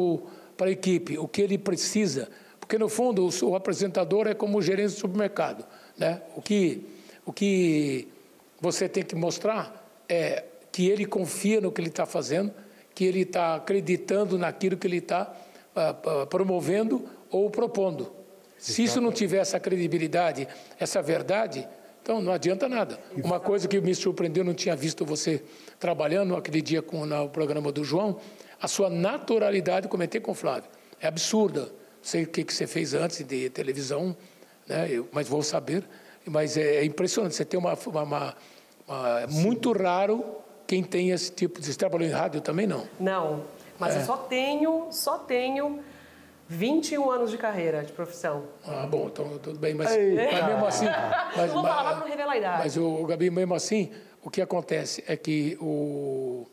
para a equipe o que ele precisa, porque no fundo o, o apresentador é como o gerente do supermercado, né? O que o que você tem que mostrar é que ele confia no que ele está fazendo, que ele está acreditando naquilo que ele está uh, uh, promovendo ou propondo. Se isso não tiver essa credibilidade, essa verdade, então não adianta nada. Uma coisa que me surpreendeu, não tinha visto você trabalhando aquele dia com, no programa do João, a sua naturalidade, comentei com o Flávio, é absurda. Sei o que, que você fez antes de televisão, né? Eu, mas vou saber. Mas é, é impressionante, você tem uma, uma, uma, uma é muito raro quem tem esse tipo de... Você trabalhou em rádio também, não? Não, mas é. eu só tenho, só tenho 21 anos de carreira, de profissão. Ah, bom, então tudo bem, mas, mas mesmo assim. (laughs) Mas, não vou falar para não revelar a idade. Mas, o Gabi, mesmo assim, o que acontece é que o,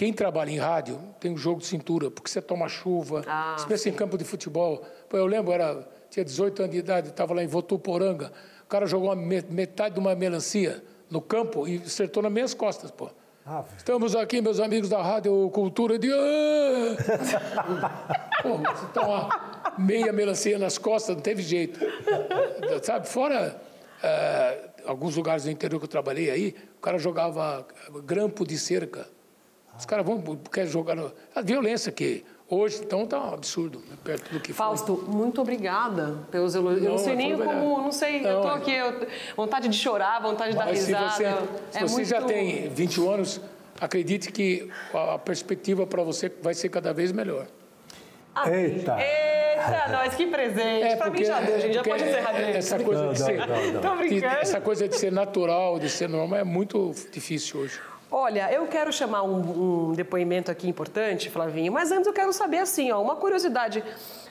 quem trabalha em rádio tem um jogo de cintura, porque você toma chuva, ah, especialmente em campo de futebol. Pô, eu lembro, era, tinha 18 anos de idade, estava lá em Votuporanga, o cara jogou metade de uma melancia no campo e acertou nas minhas costas, pô. Estamos aqui, meus amigos da Rádio Cultura, de. Pô, você tá uma meia melancia nas costas, não teve jeito. Sabe, fora uh, alguns lugares do interior que eu trabalhei aí, o cara jogava grampo de cerca. Os caras vão, querem jogar. No... A violência que Hoje, então, está um absurdo, né, perto do que Fausto, foi. muito obrigada pelos elogios. Eu não sei nem como, não sei, não, eu estou aqui, eu, vontade de chorar, vontade de dar risada. Se você, se é você muito... já tem 21 anos, acredite que a perspectiva para você vai ser cada vez melhor. Ah, Eita! Eita, nós, que presente! É, para mim já deu, a gente já pode encerrar é, essa coisa não, de ser, não, não, Essa coisa de ser natural, de ser normal, é muito difícil hoje. Olha, eu quero chamar um, um, depoimento aqui importante, Flavinho, mas antes eu quero saber assim, ó, uma curiosidade.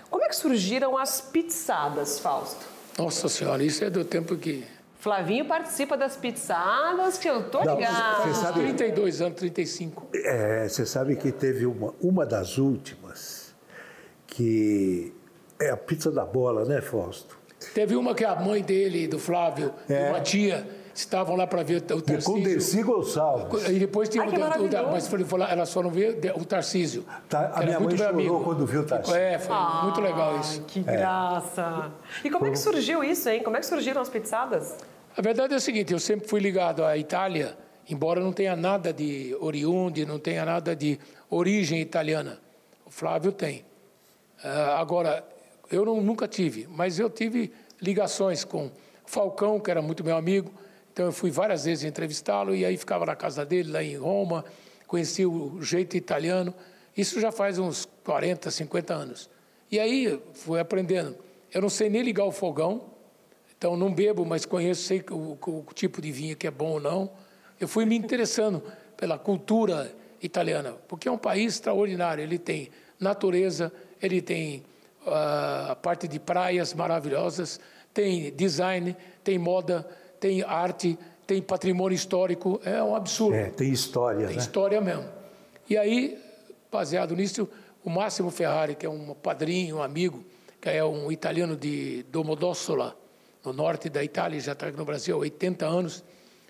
Como é que surgiram as pizzadas, Fausto? Nossa senhora, isso é do tempo que... Flavinho participa das pizzadas, que eu tô ligado. Você sabe... 32 anos, 35. É, você sabe que teve uma, uma das últimas que é a pizza da bola, né, Fausto? Teve uma que a mãe dele, do Flávio, é. uma tia estavam lá para ver o Tarcísio. Com Dercy Gonçalves. E depois tinha Ai, o, o, mas foi, foi, elas foram ver o Tarcísio. Tá, a minha mãe chorou amigo. quando viu o Tarcísio. É, foi ah, muito legal isso. Que graça. É. E como é que surgiu isso, hein? Como é que surgiram as pizzadas? A verdade é o seguinte, eu sempre fui ligado à Itália, embora não tenha nada de oriundo, não tenha nada de origem italiana. O Flávio tem. Uh, agora, eu não, nunca tive, mas eu tive ligações com Falcão, que era muito meu amigo, então eu fui várias vezes entrevistá-lo e aí ficava na casa dele, lá em Roma, conheci o jeito italiano. Isso já faz uns 40, 50 anos. E aí fui aprendendo. Eu não sei nem ligar o fogão, então não bebo, mas conheço, sei o, o, tipo de vinho que é bom ou não. Eu fui me interessando pela cultura italiana, porque é um país extraordinário. Ele tem natureza, ele tem uh, a parte de praias maravilhosas, tem design, tem moda, tem arte, tem patrimônio histórico, é um absurdo. É, tem história, Tem né? história mesmo. E aí, baseado nisso, o Máximo Ferrari, que é um padrinho, um amigo, que é um italiano de Domodossola, no norte da Itália, já está aqui no Brasil há 80 anos,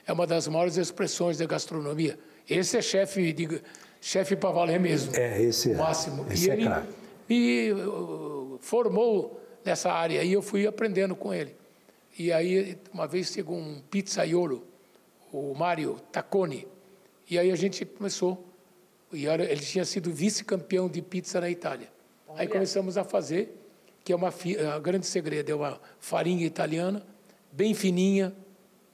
é uma das maiores expressões da gastronomia. Esse é chefe de chefe para valer mesmo. É, esse é. Máximo. Esse e é ele claro. me uh, formou nessa área e eu fui aprendendo com ele. E aí, uma vez chegou um pizzaiolo, o Mário Tacconi, e aí a gente começou. E ele tinha sido vice-campeão de pizza na Itália. Olha. Aí começamos a fazer, que é uma a grande segredo, é uma farinha italiana, bem fininha.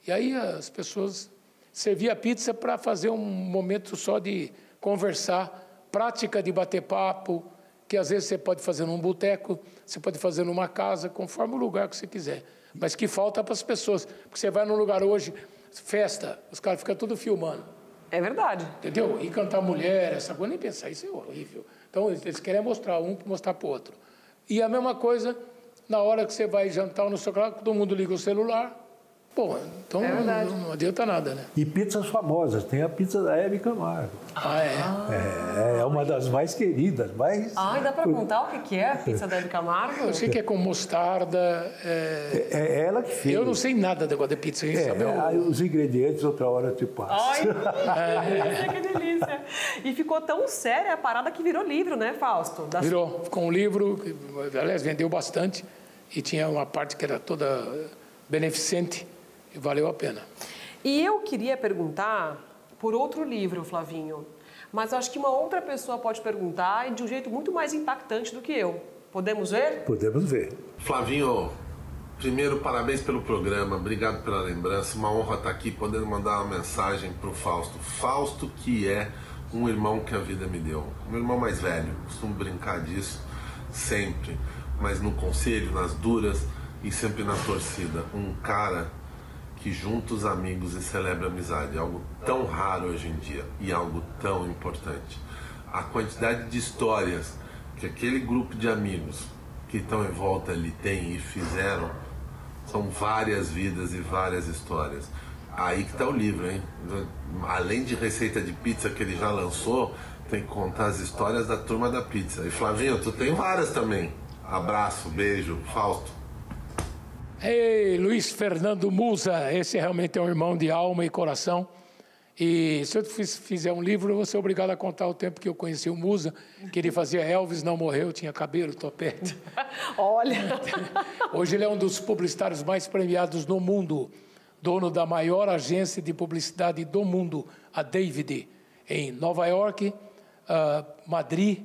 E aí as pessoas serviam a pizza para fazer um momento só de conversar, prática de bater papo, que às vezes você pode fazer num boteco, você pode fazer numa casa, conforme o lugar que você quiser mas que falta para as pessoas. Porque você vai num lugar hoje, festa, os caras ficam tudo filmando. É verdade. Entendeu? E cantar mulher, essa coisa, nem pensar, isso é horrível. Então, eles querem mostrar um para mostrar para o outro. E a mesma coisa, na hora que você vai jantar no seu carro, todo mundo liga o celular, Bom, então É verdade. não, não adianta nada, né? E pizzas famosas. Tem a pizza da Hebe Camargo. Ah, é. É, é uma das mais queridas, mais... Ai, dá pra contar o que que é a pizza da Hebe Camargo? Eu sei que é com mostarda. é- É ela que fez. Eu não sei nada do negócio de pizza. hein? É, sabe? Eu- aí os ingredientes outra hora eu te passo. Ai, (laughs) (laughs) que delícia. E ficou tão séria a parada que virou livro, né, Fausto? Das- Virou, ficou um livro, que, aliás, vendeu bastante e tinha uma parte que era toda beneficente valeu a pena. E eu queria perguntar por outro livro, Flavinho. Mas acho que uma outra pessoa pode perguntar e de um jeito muito mais impactante do que eu. Podemos ver? Podemos ver. Flavinho, primeiro, parabéns pelo programa, obrigado pela lembrança. Uma honra estar aqui podendo mandar uma mensagem para o Fausto. Fausto, que é um irmão que a vida me deu. Um irmão mais velho, costumo brincar disso sempre, mas no conselho, nas duras e sempre na torcida. Um cara que junta os amigos e celebra a amizade. Algo tão raro hoje em dia e algo tão importante. A quantidade de histórias que aquele grupo de amigos que estão em volta ali tem e fizeram são várias vidas e várias histórias. Aí que está o livro, hein? Além de receita de pizza que ele já lançou, tem que contar as histórias da turma da pizza. E Flavinho, tu tem várias também. Abraço, beijo, Fausto. Ei, Luiz Fernando Musa, esse realmente é um irmão de alma e coração. E se eu fiz- fizer um livro, eu vou ser obrigado a contar o tempo que eu conheci o Musa, que ele fazia Elvis, não morreu, tinha cabelo, topete. (laughs) Olha. Hoje ele é um dos publicitários mais premiados no mundo, dono da maior agência de publicidade do mundo, a David, em Nova York, ah, Madrid,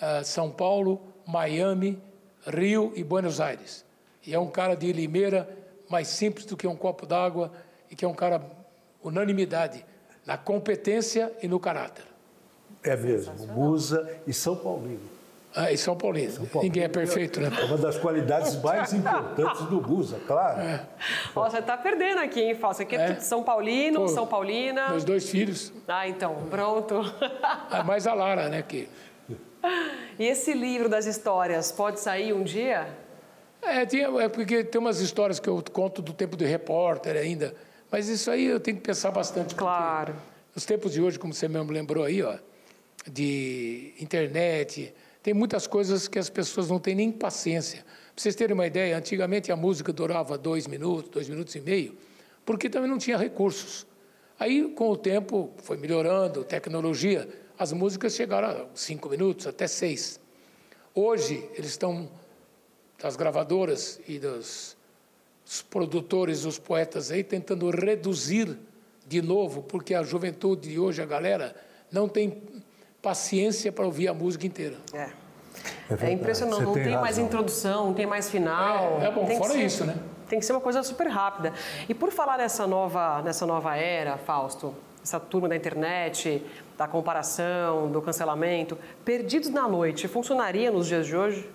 ah, São Paulo, Miami, Rio e Buenos Aires. E é um cara de limeira, mais simples do que um copo d'água, e que é um cara unanimidade na competência e no caráter. É mesmo. Musa e São Paulino. Ah, e São Paulino. Paulino. Ninguém é perfeito, né? É uma das qualidades mais importantes do Musa, claro. Ó, você tá perdendo aqui, hein, Fausto? Você aqui é É. tudo São Paulino, Pô, São Paulina. Meus dois filhos, Ah, então, pronto. ah, mais a Lara, né? Que E esse livro das histórias pode sair um dia? É, tinha, é porque tem umas histórias que eu conto do tempo de repórter ainda, mas isso aí eu tenho que pensar bastante. Claro. Nos tempos de hoje, como você mesmo lembrou aí, ó, de internet, tem muitas coisas que as pessoas não têm nem paciência. Para vocês terem uma ideia, antigamente a música durava dois minutos, dois minutos e meio, porque também não tinha recursos. Aí, com o tempo, foi melhorando, tecnologia, as músicas chegaram a cinco minutos, até seis. Hoje, eles estão das gravadoras e dos, dos produtores, os poetas aí, tentando reduzir de novo, porque a juventude de hoje, a galera, não tem paciência para ouvir a música inteira. É. É, É impressionante, você não tem, mais razão. introdução, não tem mais final. É, é bom, Tem que fora ser- isso, né? Tem que ser uma coisa super rápida. E por falar nessa nova, nessa nova era, Fausto, essa turma da internet, da comparação, do cancelamento, Perdidos na Noite, funcionaria nos dias de hoje?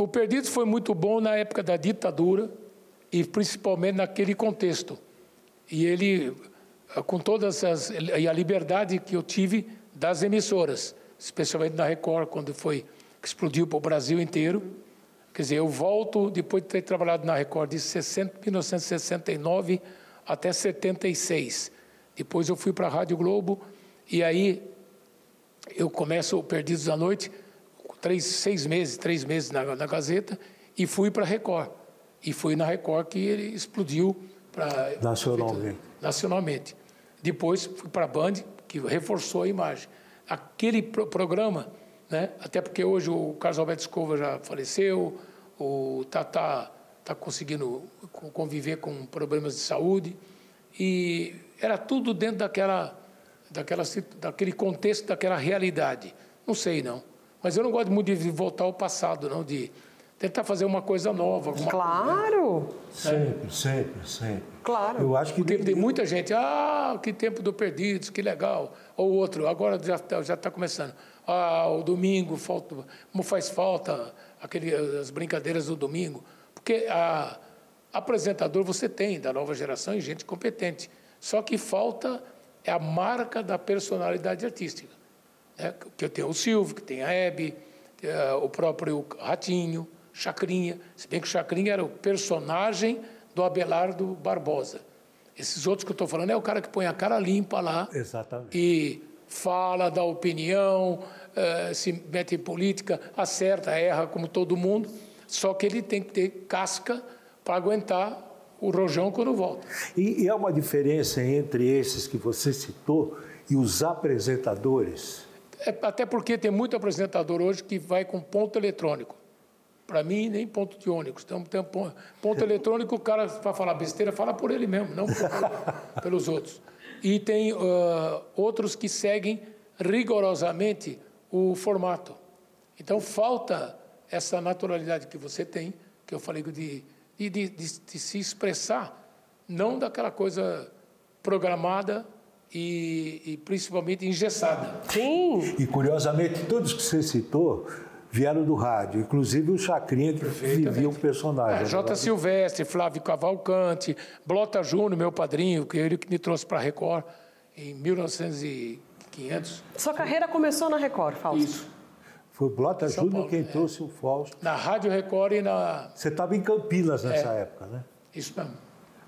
O Perdidos foi muito bom na época da ditadura e principalmente naquele contexto. E ele, eh, com todas as e a liberdade que eu tive das emissoras, especialmente na Record, quando foi que explodiu para o Brasil inteiro. Quer dizer, eu volto depois de ter trabalhado na Record de 60, 1969 até 76. Depois eu fui para a Rádio Globo e aí eu começo o Perdidos da Noite, três, seis meses, três meses na, na Gazeta, e fui para a Record. E foi na Record que ele explodiu para Nacionalmente. nacionalmente. Depois fui para a Band, que reforçou a imagem. Aquele pro programa, né, até porque hoje o Carlos Alberto Escova já faleceu, o Tata está conseguindo co- conviver com problemas de saúde, e era tudo dentro daquela, daquela, daquele contexto, daquela realidade. Não sei, não. Mas eu não gosto muito de voltar ao passado, não, de tentar fazer uma coisa nova. alguma coisa, né? Claro, Sempre, sempre, sempre. claro. Eu acho que Porque tem muita gente, ah, que tempo do Perdidos, que legal. Ou outro, agora já está já tá começando. Ah, o domingo, falta, como faz falta aquele, as brincadeiras do domingo. Porque a, apresentador você tem, da nova geração, e gente competente. Só que falta é a marca da personalidade artística. Né? Que eu tenho o Silvio, que tem a Hebe, eh, o próprio Ratinho, Chacrinha. Se bem que o Chacrinha era o personagem do Abelardo Barbosa. Esses outros que eu estou falando é o cara que põe a cara limpa lá Exatamente. e fala, dá opinião, eh, se mete em política, acerta, erra como todo mundo, só que ele tem que ter casca para aguentar o rojão quando volta. E, e há uma diferença entre esses que você citou e os apresentadores. É, até porque tem muito apresentador hoje que vai com ponto eletrônico. Para mim, nem ponto de ônibus. Então, tem ponto, ponto eletrônico, o cara, para falar besteira, fala por ele mesmo, não por, (laughs) pelos outros. E tem uh, outros que seguem rigorosamente o formato. Então, falta essa naturalidade que você tem, que eu falei de, de, de, de se expressar, não daquela coisa programada e, e principalmente engessada. Sim. E curiosamente, todos que você citou vieram do rádio, inclusive o Chacrinha, que vivia um personagem. É, J. Silvestre, Flávio Cavalcante, Blota Júnior, meu padrinho, que ele que me trouxe para a Record em 1900. Sua carreira começou na Record, Fausto. Isso. Foi o Blota São Júnior Paulo, quem é. trouxe o Fausto. Na Rádio Record e na. Você estava em Campinas nessa É. época, né? Isso mesmo.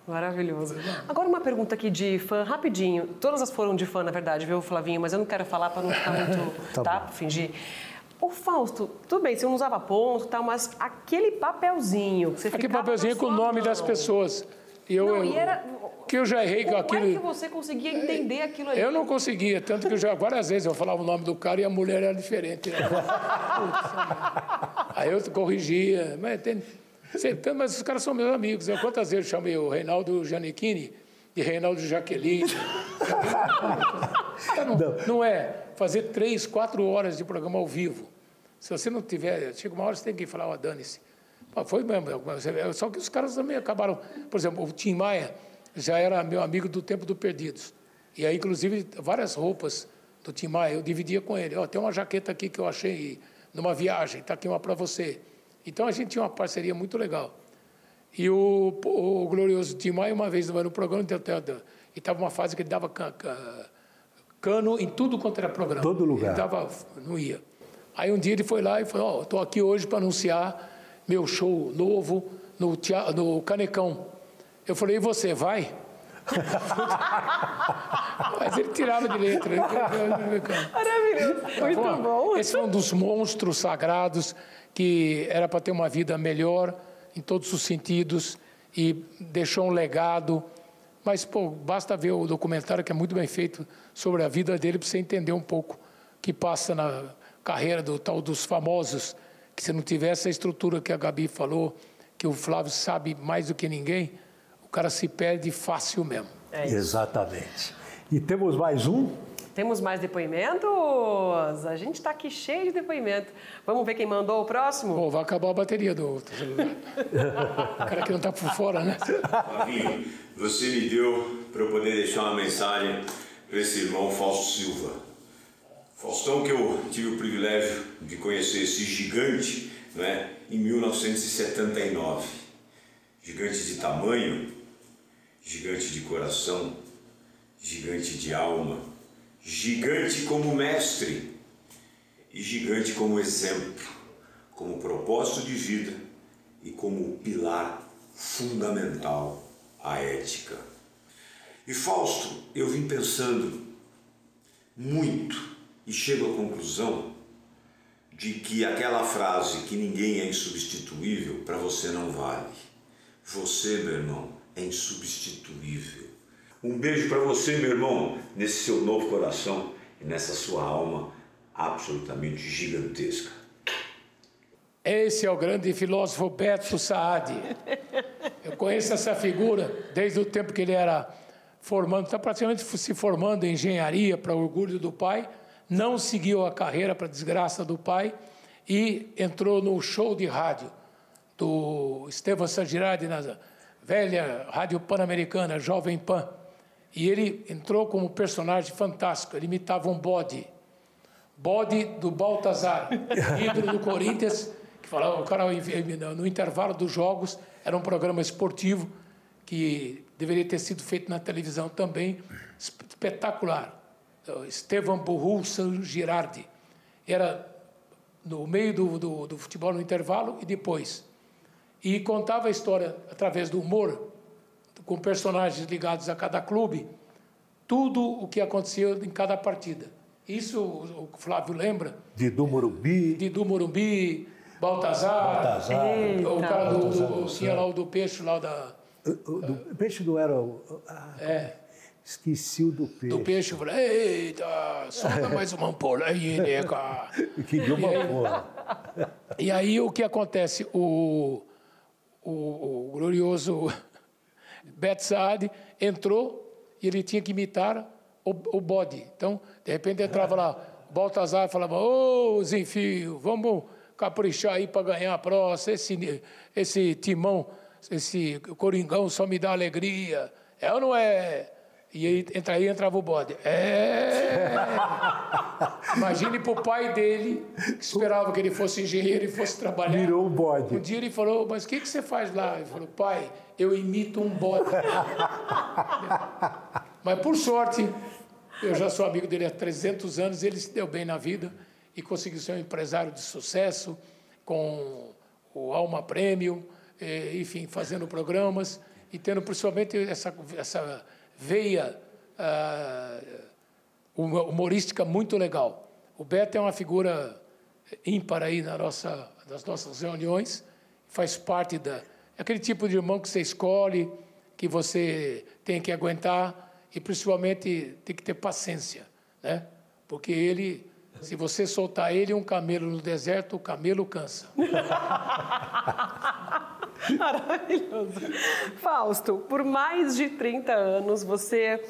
Maravilhoso. Agora uma pergunta aqui de fã, rapidinho. Todas as foram de fã, na verdade, viu, Flavinho? Mas eu não quero falar para não ficar muito, (laughs) Tá tá? Fingir. O Fausto, tudo bem, você não usava ponto e tal, mas aquele papelzinho que você Aquele papelzinho com o nome das mão. pessoas. E eu, Não, eu- e era... que eu já errei com Como é aquilo. que você conseguia entender aquilo ali? Eu não conseguia, tanto que eu já várias vezes eu falava o nome do cara e a mulher era diferente. né? (laughs) Aí eu corrigia, mas, tem, tem- mas os caras são meus amigos. Eu, quantas vezes eu chamei o Reinaldo Giannichini de Reinaldo Jaqueline? (laughs) Tá, não, não é fazer três, quatro horas de programa ao vivo. Se você não tiver, chega uma hora você tem que falar, ó, dane-se. Pô, Foi mesmo, só que os caras também acabaram. Por exemplo, o Tim Maia já era meu amigo do tempo do Perdidos. E aí, inclusive, várias roupas do Tim Maia eu dividia com ele. Ó, tem uma jaqueta aqui que eu achei numa viagem, está aqui uma para você. Então a gente tinha uma parceria muito legal. E o, o glorioso Tim Maia, uma vez no programa, e estava uma fase que ele dava ca- ca- cano em tudo quanto era programa. Todo lugar. Ele dava, não ia. Aí um dia ele foi lá e falou: Ó, estou aqui hoje para anunciar meu show novo no, tea- no Canecão. Eu falei: e você vai? (laughs) Mas ele tirava de letra. Maravilhoso. Muito Bom, bom. Esse foi um dos monstros sagrados que era para ter uma vida melhor em todos os sentidos e deixou um legado. Mas, pô, basta ver o documentário que é muito bem feito sobre a vida dele para você entender um pouco o que passa na carreira do tal dos famosos. Que se não tivesse a estrutura que a Gabi falou, que o Flávio sabe mais do que ninguém, o cara se perde fácil mesmo. É. Exatamente. E temos mais um? Temos mais depoimentos? A gente está aqui cheio de depoimento. Vamos ver quem mandou o próximo? Pô, vai acabar a bateria do outro celular. o cara que não está por fora, né? Flavinho, você me deu para eu poder deixar uma mensagem para esse irmão Fausto Silva. Faustão, que eu tive o privilégio de conhecer esse gigante não é, em 1979. Gigante de tamanho, gigante de coração, gigante de alma, gigante como mestre e gigante como exemplo, como propósito de vida e como pilar fundamental à ética. E Fausto, eu vim pensando muito e chego à conclusão de que aquela frase que ninguém é insubstituível para você não vale. Você, meu irmão, é insubstituível. Um beijo para você, meu irmão, nesse seu novo coração e nessa sua alma absolutamente gigantesca. Esse é o grande filósofo Beto Saad. Eu conheço essa figura desde o tempo que ele era formando, está praticamente se formando em engenharia para orgulho do pai, não seguiu a carreira para desgraça do pai e entrou no show de rádio do Estevam Sagiradi na velha Rádio Pan-Americana, Jovem Pan. E ele entrou como personagem fantástico, ele imitava um bode bode do Baltazar, (laughs) ídolo do Corinthians, que falava, o cara no intervalo dos jogos, era um programa esportivo que deveria ter sido feito na televisão também, espetacular. Estevam Burrulson Girardi. Era no meio do, do, do futebol no intervalo e depois. E contava a história através do humor com personagens ligados a cada clube, tudo o que aconteceu em cada partida. Isso o Flávio lembra? Didu Morumbi. Didu Morumbi, Baltazar. Baltazar. O cara do, do, tinha lá o do peixe lá da. O, do peixe não era. o- Ah, É. esqueci o do peixe. Do peixe, eu falei, eita, solta (laughs) mais uma ampola aí, né, cara? (laughs) Que deu uma porra. E aí o que acontece? O, o, o glorioso Beto Saad entrou e ele tinha que imitar o, o bode. Então, de repente entrava lá, Baltazar falava, ô Zenfio, vamos caprichar aí para ganhar a próxima, esse, esse timão, esse coringão só me dá alegria. É ou não é? E aí, entra, aí entrava o bode. É. (laughs) Imagine para o pai dele, que esperava que ele fosse engenheiro e fosse trabalhar. Virou um bode. Um dia ele falou, mas o que, que você faz lá? Ele falou, pai, eu imito um bode. (laughs) mas por sorte, eu já sou amigo dele há 300 anos, ele se deu bem na vida e conseguiu ser um empresário de sucesso com o Alma Prêmio, eh, enfim, fazendo programas e tendo principalmente essa, essa veia uma humorística muito legal. O Beto é uma figura ímpar aí na nossa, nas nossas reuniões, faz parte da é aquele tipo de irmão que você escolhe, que você tem que aguentar e principalmente tem que ter paciência, né? Porque ele, se você soltar ele um camelo no deserto, o camelo cansa. (laughs) (laughs) Maravilhoso. Fausto, por mais de 30 anos você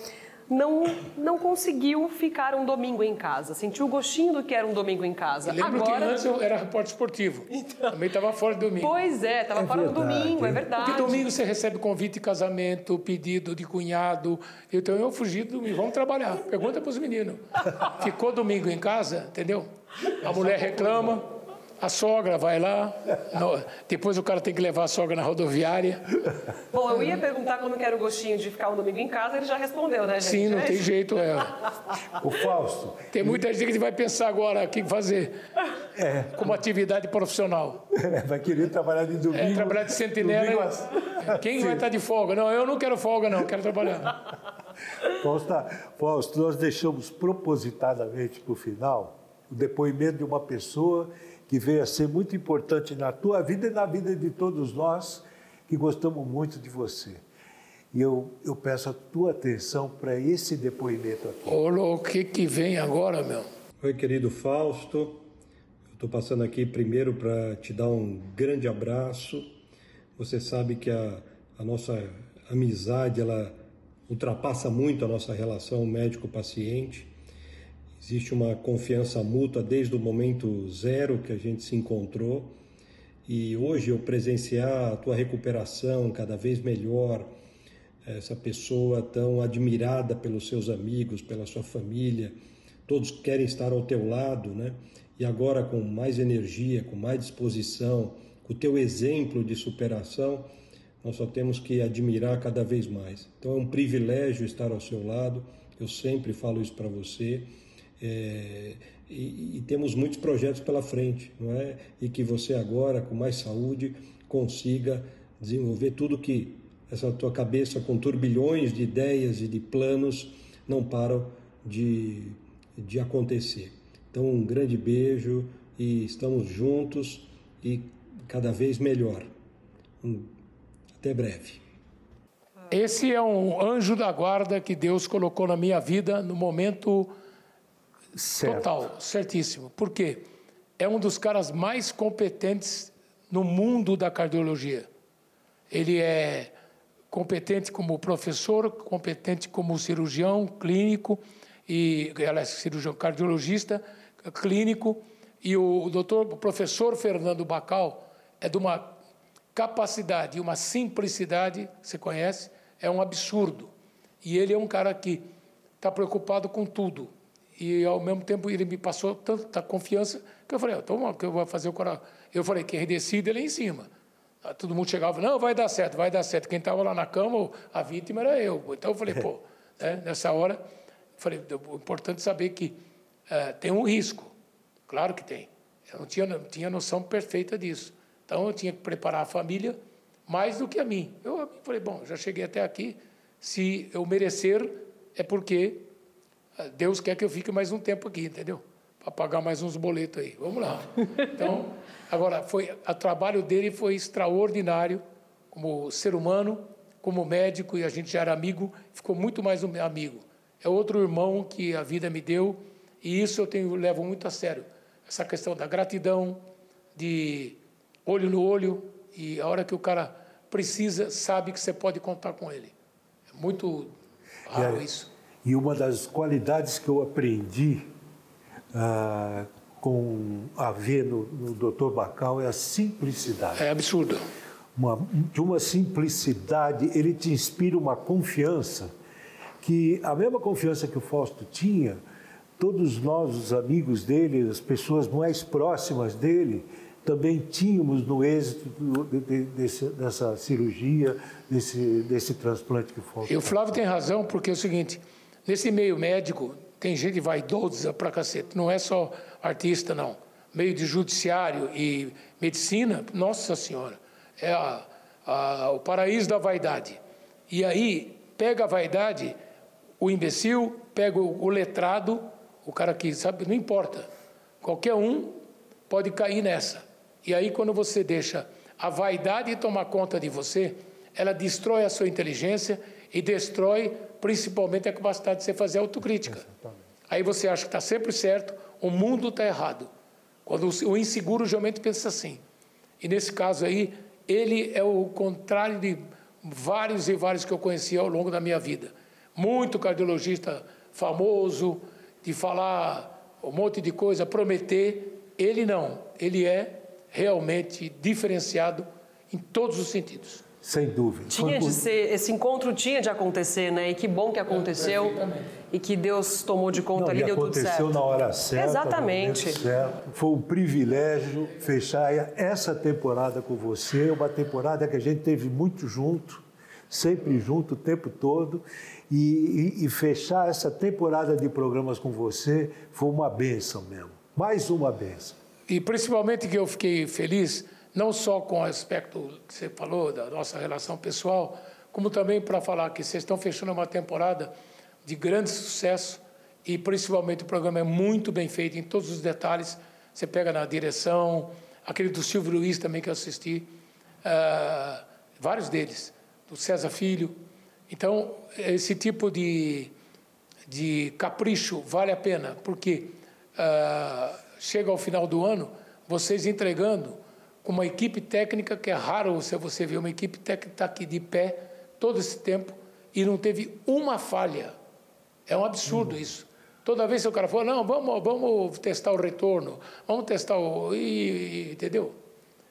não, não conseguiu ficar um domingo em casa. Sentiu o gostinho do que era um domingo em casa. Eu lembro que Agora, antes eu era repórter esportivo. Também estava fora de domingo. pois é, estava fora do domingo, é é. verdade. Porque domingo você recebe convite de casamento, pedido de cunhado. Então eu fugi do domingo. Vamos trabalhar. Pergunta para os meninos. (laughs) Ficou domingo em casa, entendeu? A mulher reclama, a sogra vai lá. no- depois o cara tem que levar a sogra na rodoviária. Bom, eu ia perguntar como que era o gostinho de ficar um domingo em casa, ele já respondeu, né, gente? Sim, não tem jeito. É. O Fausto, Tem muita gente que vai pensar agora o que fazer como atividade profissional. vai querer trabalhar de domingo. É, trabalhar de sentinela. domingo Quem vai estar de folga? Não, eu não quero folga, não, quero trabalhar. Fausto, tá- Fausto, nós deixamos propositadamente para o final o depoimento de uma pessoa que veio a ser muito importante na tua vida e na vida de todos nós que gostamos muito de você. E eu, eu peço a tua atenção para esse depoimento aqui. Ô, louco, o que, que vem agora, meu? Oi, querido Fausto. Eu estou passando aqui primeiro para te dar um grande abraço. Você sabe que a, a nossa amizade ela ultrapassa muito a nossa relação médico-paciente. Existe uma confiança mútua desde o momento zero que a gente se encontrou. E hoje eu presenciar a tua recuperação cada vez melhor, essa pessoa tão admirada pelos seus amigos, pela sua família, todos querem estar ao teu lado, né? E agora com mais energia, com mais disposição, com o teu exemplo de superação, nós só temos que admirar cada vez mais. Então é um privilégio estar ao seu lado. Eu sempre falo isso para você. É, e, e temos muitos projetos pela frente, não é? E que você agora, com mais saúde, consiga desenvolver tudo que essa tua cabeça com turbilhões de ideias e de planos não param de, de acontecer. Então, um grande beijo e estamos juntos e cada vez melhor. Um, até breve. Esse é um anjo da guarda que Deus colocou na minha vida no momento Certo. total, certíssimo. Por quê? É um dos caras mais competentes no mundo da cardiologia. Ele é competente como professor, competente como cirurgião clínico e ela é cirurgião cardiologista clínico e o doutor o professor Fernando Bacal é de uma capacidade uma simplicidade, você conhece, é um absurdo. E ele é um cara que está preocupado com tudo. E, ao mesmo tempo, ele me passou tanta confiança que eu falei, então, que eu vou fazer o coração. Eu falei, quem decide ele é em cima. Aí Todo mundo chegava, não, vai dar certo, vai dar certo. Quem estava lá na cama, a vítima era eu. Então, eu falei, (laughs) pô, né, nessa hora, falei, o importante é saber que eh, tem um risco. Claro que tem. Eu não tinha, não tinha noção perfeita disso. Então, eu tinha que preparar a família mais do que a mim. Eu falei, bom, já cheguei até aqui, se eu merecer, é porque ah, Deus quer que eu fique mais um tempo aqui, entendeu? Para pagar mais uns boletos aí. Vamos lá. (laughs) Então, agora, foi, o trabalho dele foi extraordinário, como ser humano, como médico, e a gente já era amigo, ficou muito mais um amigo. É outro irmão que a vida me deu, e isso eu tenho, levo muito a sério. Essa questão da gratidão, de olho no olho, e a hora que o cara precisa, sabe que você pode contar com ele. É muito raro isso. E uma das qualidades que eu aprendi ah, com a ver no, no Dr. Bacal é a simplicidade. É absurdo. Uma, de uma simplicidade, ele te inspira uma confiança que a mesma confiança que o Fausto tinha, todos nós, os amigos dele, as pessoas mais próximas dele, também tínhamos no êxito de, de, desse, dessa cirurgia, desse, desse transplante que foi. E o Flávio tem razão, porque é o seguinte: nesse meio médico, tem gente vaidosa pra cacete, não é só artista, não. Meio de judiciário e medicina, nossa senhora, é a, a, o paraíso da vaidade. E aí, pega a vaidade, o imbecil, pega o, o letrado, o cara que sabe, não importa. Qualquer um pode cair nessa. E aí, quando você deixa a vaidade tomar conta de você, ela destrói a sua inteligência e destrói principalmente a capacidade de você fazer autocrítica. Exatamente. Aí você acha que está sempre certo, o mundo está errado. Quando o inseguro geralmente pensa assim. E nesse caso aí, ele é o contrário de vários e vários que eu conheci ao longo da minha vida. Muito cardiologista famoso, de falar um monte de coisa, prometer. Ele não. Ele é realmente diferenciado em todos os sentidos. Sem dúvida. Tinha de ser, esse encontro tinha de acontecer, né? E que bom que aconteceu. É, e que Deus tomou de conta Não, ali, deu tudo certo. aconteceu na hora certa. Exatamente. Certo. Foi um privilégio fechar essa temporada com você, uma temporada que a gente teve muito junto, sempre junto o tempo todo. E, e, e fechar essa temporada de programas com você foi uma benção mesmo. Mais uma benção. E principalmente que eu fiquei feliz, não só com o aspecto que você falou, da nossa relação pessoal, como também para falar que vocês estão fechando uma temporada de grande sucesso e principalmente o programa é muito bem feito em todos os detalhes. Você pega na direção, aquele do Silvio Luiz também que eu assisti, uh, vários deles, do César Filho. Então, esse tipo de, de capricho vale a pena, porque uh, chega ao final do ano, vocês entregando uma equipe técnica que é raro você, você ver uma equipe técnica está aqui de pé todo esse tempo e não teve uma falha. É um absurdo isso. Toda vez que o cara fala, não, vamos, vamos testar o retorno, vamos testar o. E, e, entendeu?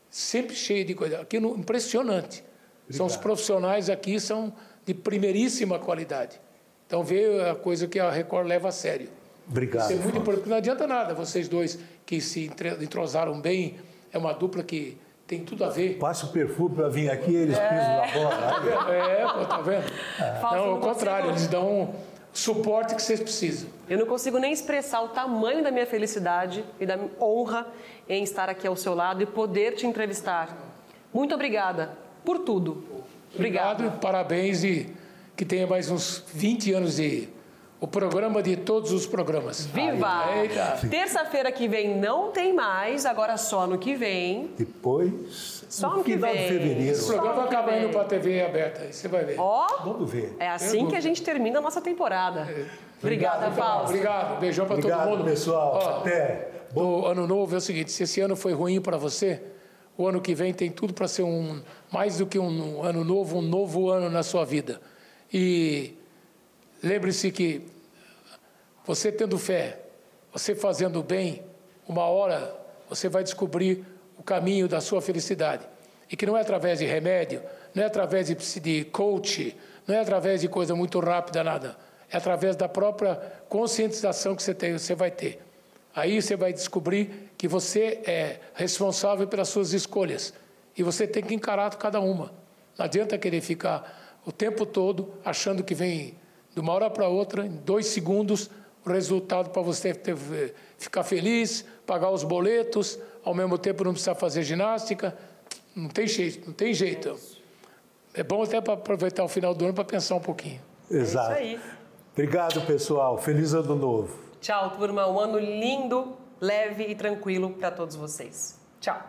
Sempre cheio de coisa. Aquilo impressionante. Obrigado. São os profissionais aqui, são de primeiríssima qualidade. Então veio a coisa que a Record leva a sério. Obrigado. Isso é muito importante, não adianta nada. Vocês dois que se entrosaram bem, é uma dupla que tem tudo a ver. Passa o perfume para vir aqui, eles é. pisam na bola. (laughs) É, pô, tá vendo? É. Não, ao contrário, eles dão o suporte que vocês precisam. Eu não consigo nem expressar o tamanho da minha felicidade e da honra em estar aqui ao seu lado e poder te entrevistar. Muito obrigada por tudo. Obrigado, Obrigado parabéns e que tenha mais uns 20 anos de o programa de todos os programas. Viva! Terça-feira que vem não tem mais, agora só no que vem. Depois, só no, no que vem. de fevereiro. Esse programa acaba indo para a TV aberta, aí você vai ver. Ó, vamos ver. É assim que a gente termina a nossa temporada. É. Obrigada, Obrigado, Fausto. Obrigado, beijão para todo mundo. pessoal. Ó, Até. O ano novo é o seguinte, se esse ano foi ruim para você, o ano que vem tem tudo para ser um mais do que um ano novo, um novo ano na sua vida. E lembre-se que você tendo fé, você fazendo bem, uma hora você vai descobrir o caminho da sua felicidade. E que não é através de remédio, não é através de, de coach, não é através de coisa muito rápida, nada. É através da própria conscientização que você, tem, você vai ter. Aí você vai descobrir que você é responsável pelas suas escolhas. E você tem que encarar cada uma. Não adianta querer ficar o tempo todo achando que vem de uma hora para outra, em dois segundos, o resultado para você ter, ficar feliz, pagar os boletos, ao mesmo tempo não precisar fazer ginástica. Não tem jeito, não tem jeito. É bom até para aproveitar o final do ano para pensar um pouquinho. Exato. É isso aí. Obrigado, pessoal. Feliz ano novo. Tchau, turma. Um ano lindo, leve e tranquilo para todos vocês. Tchau.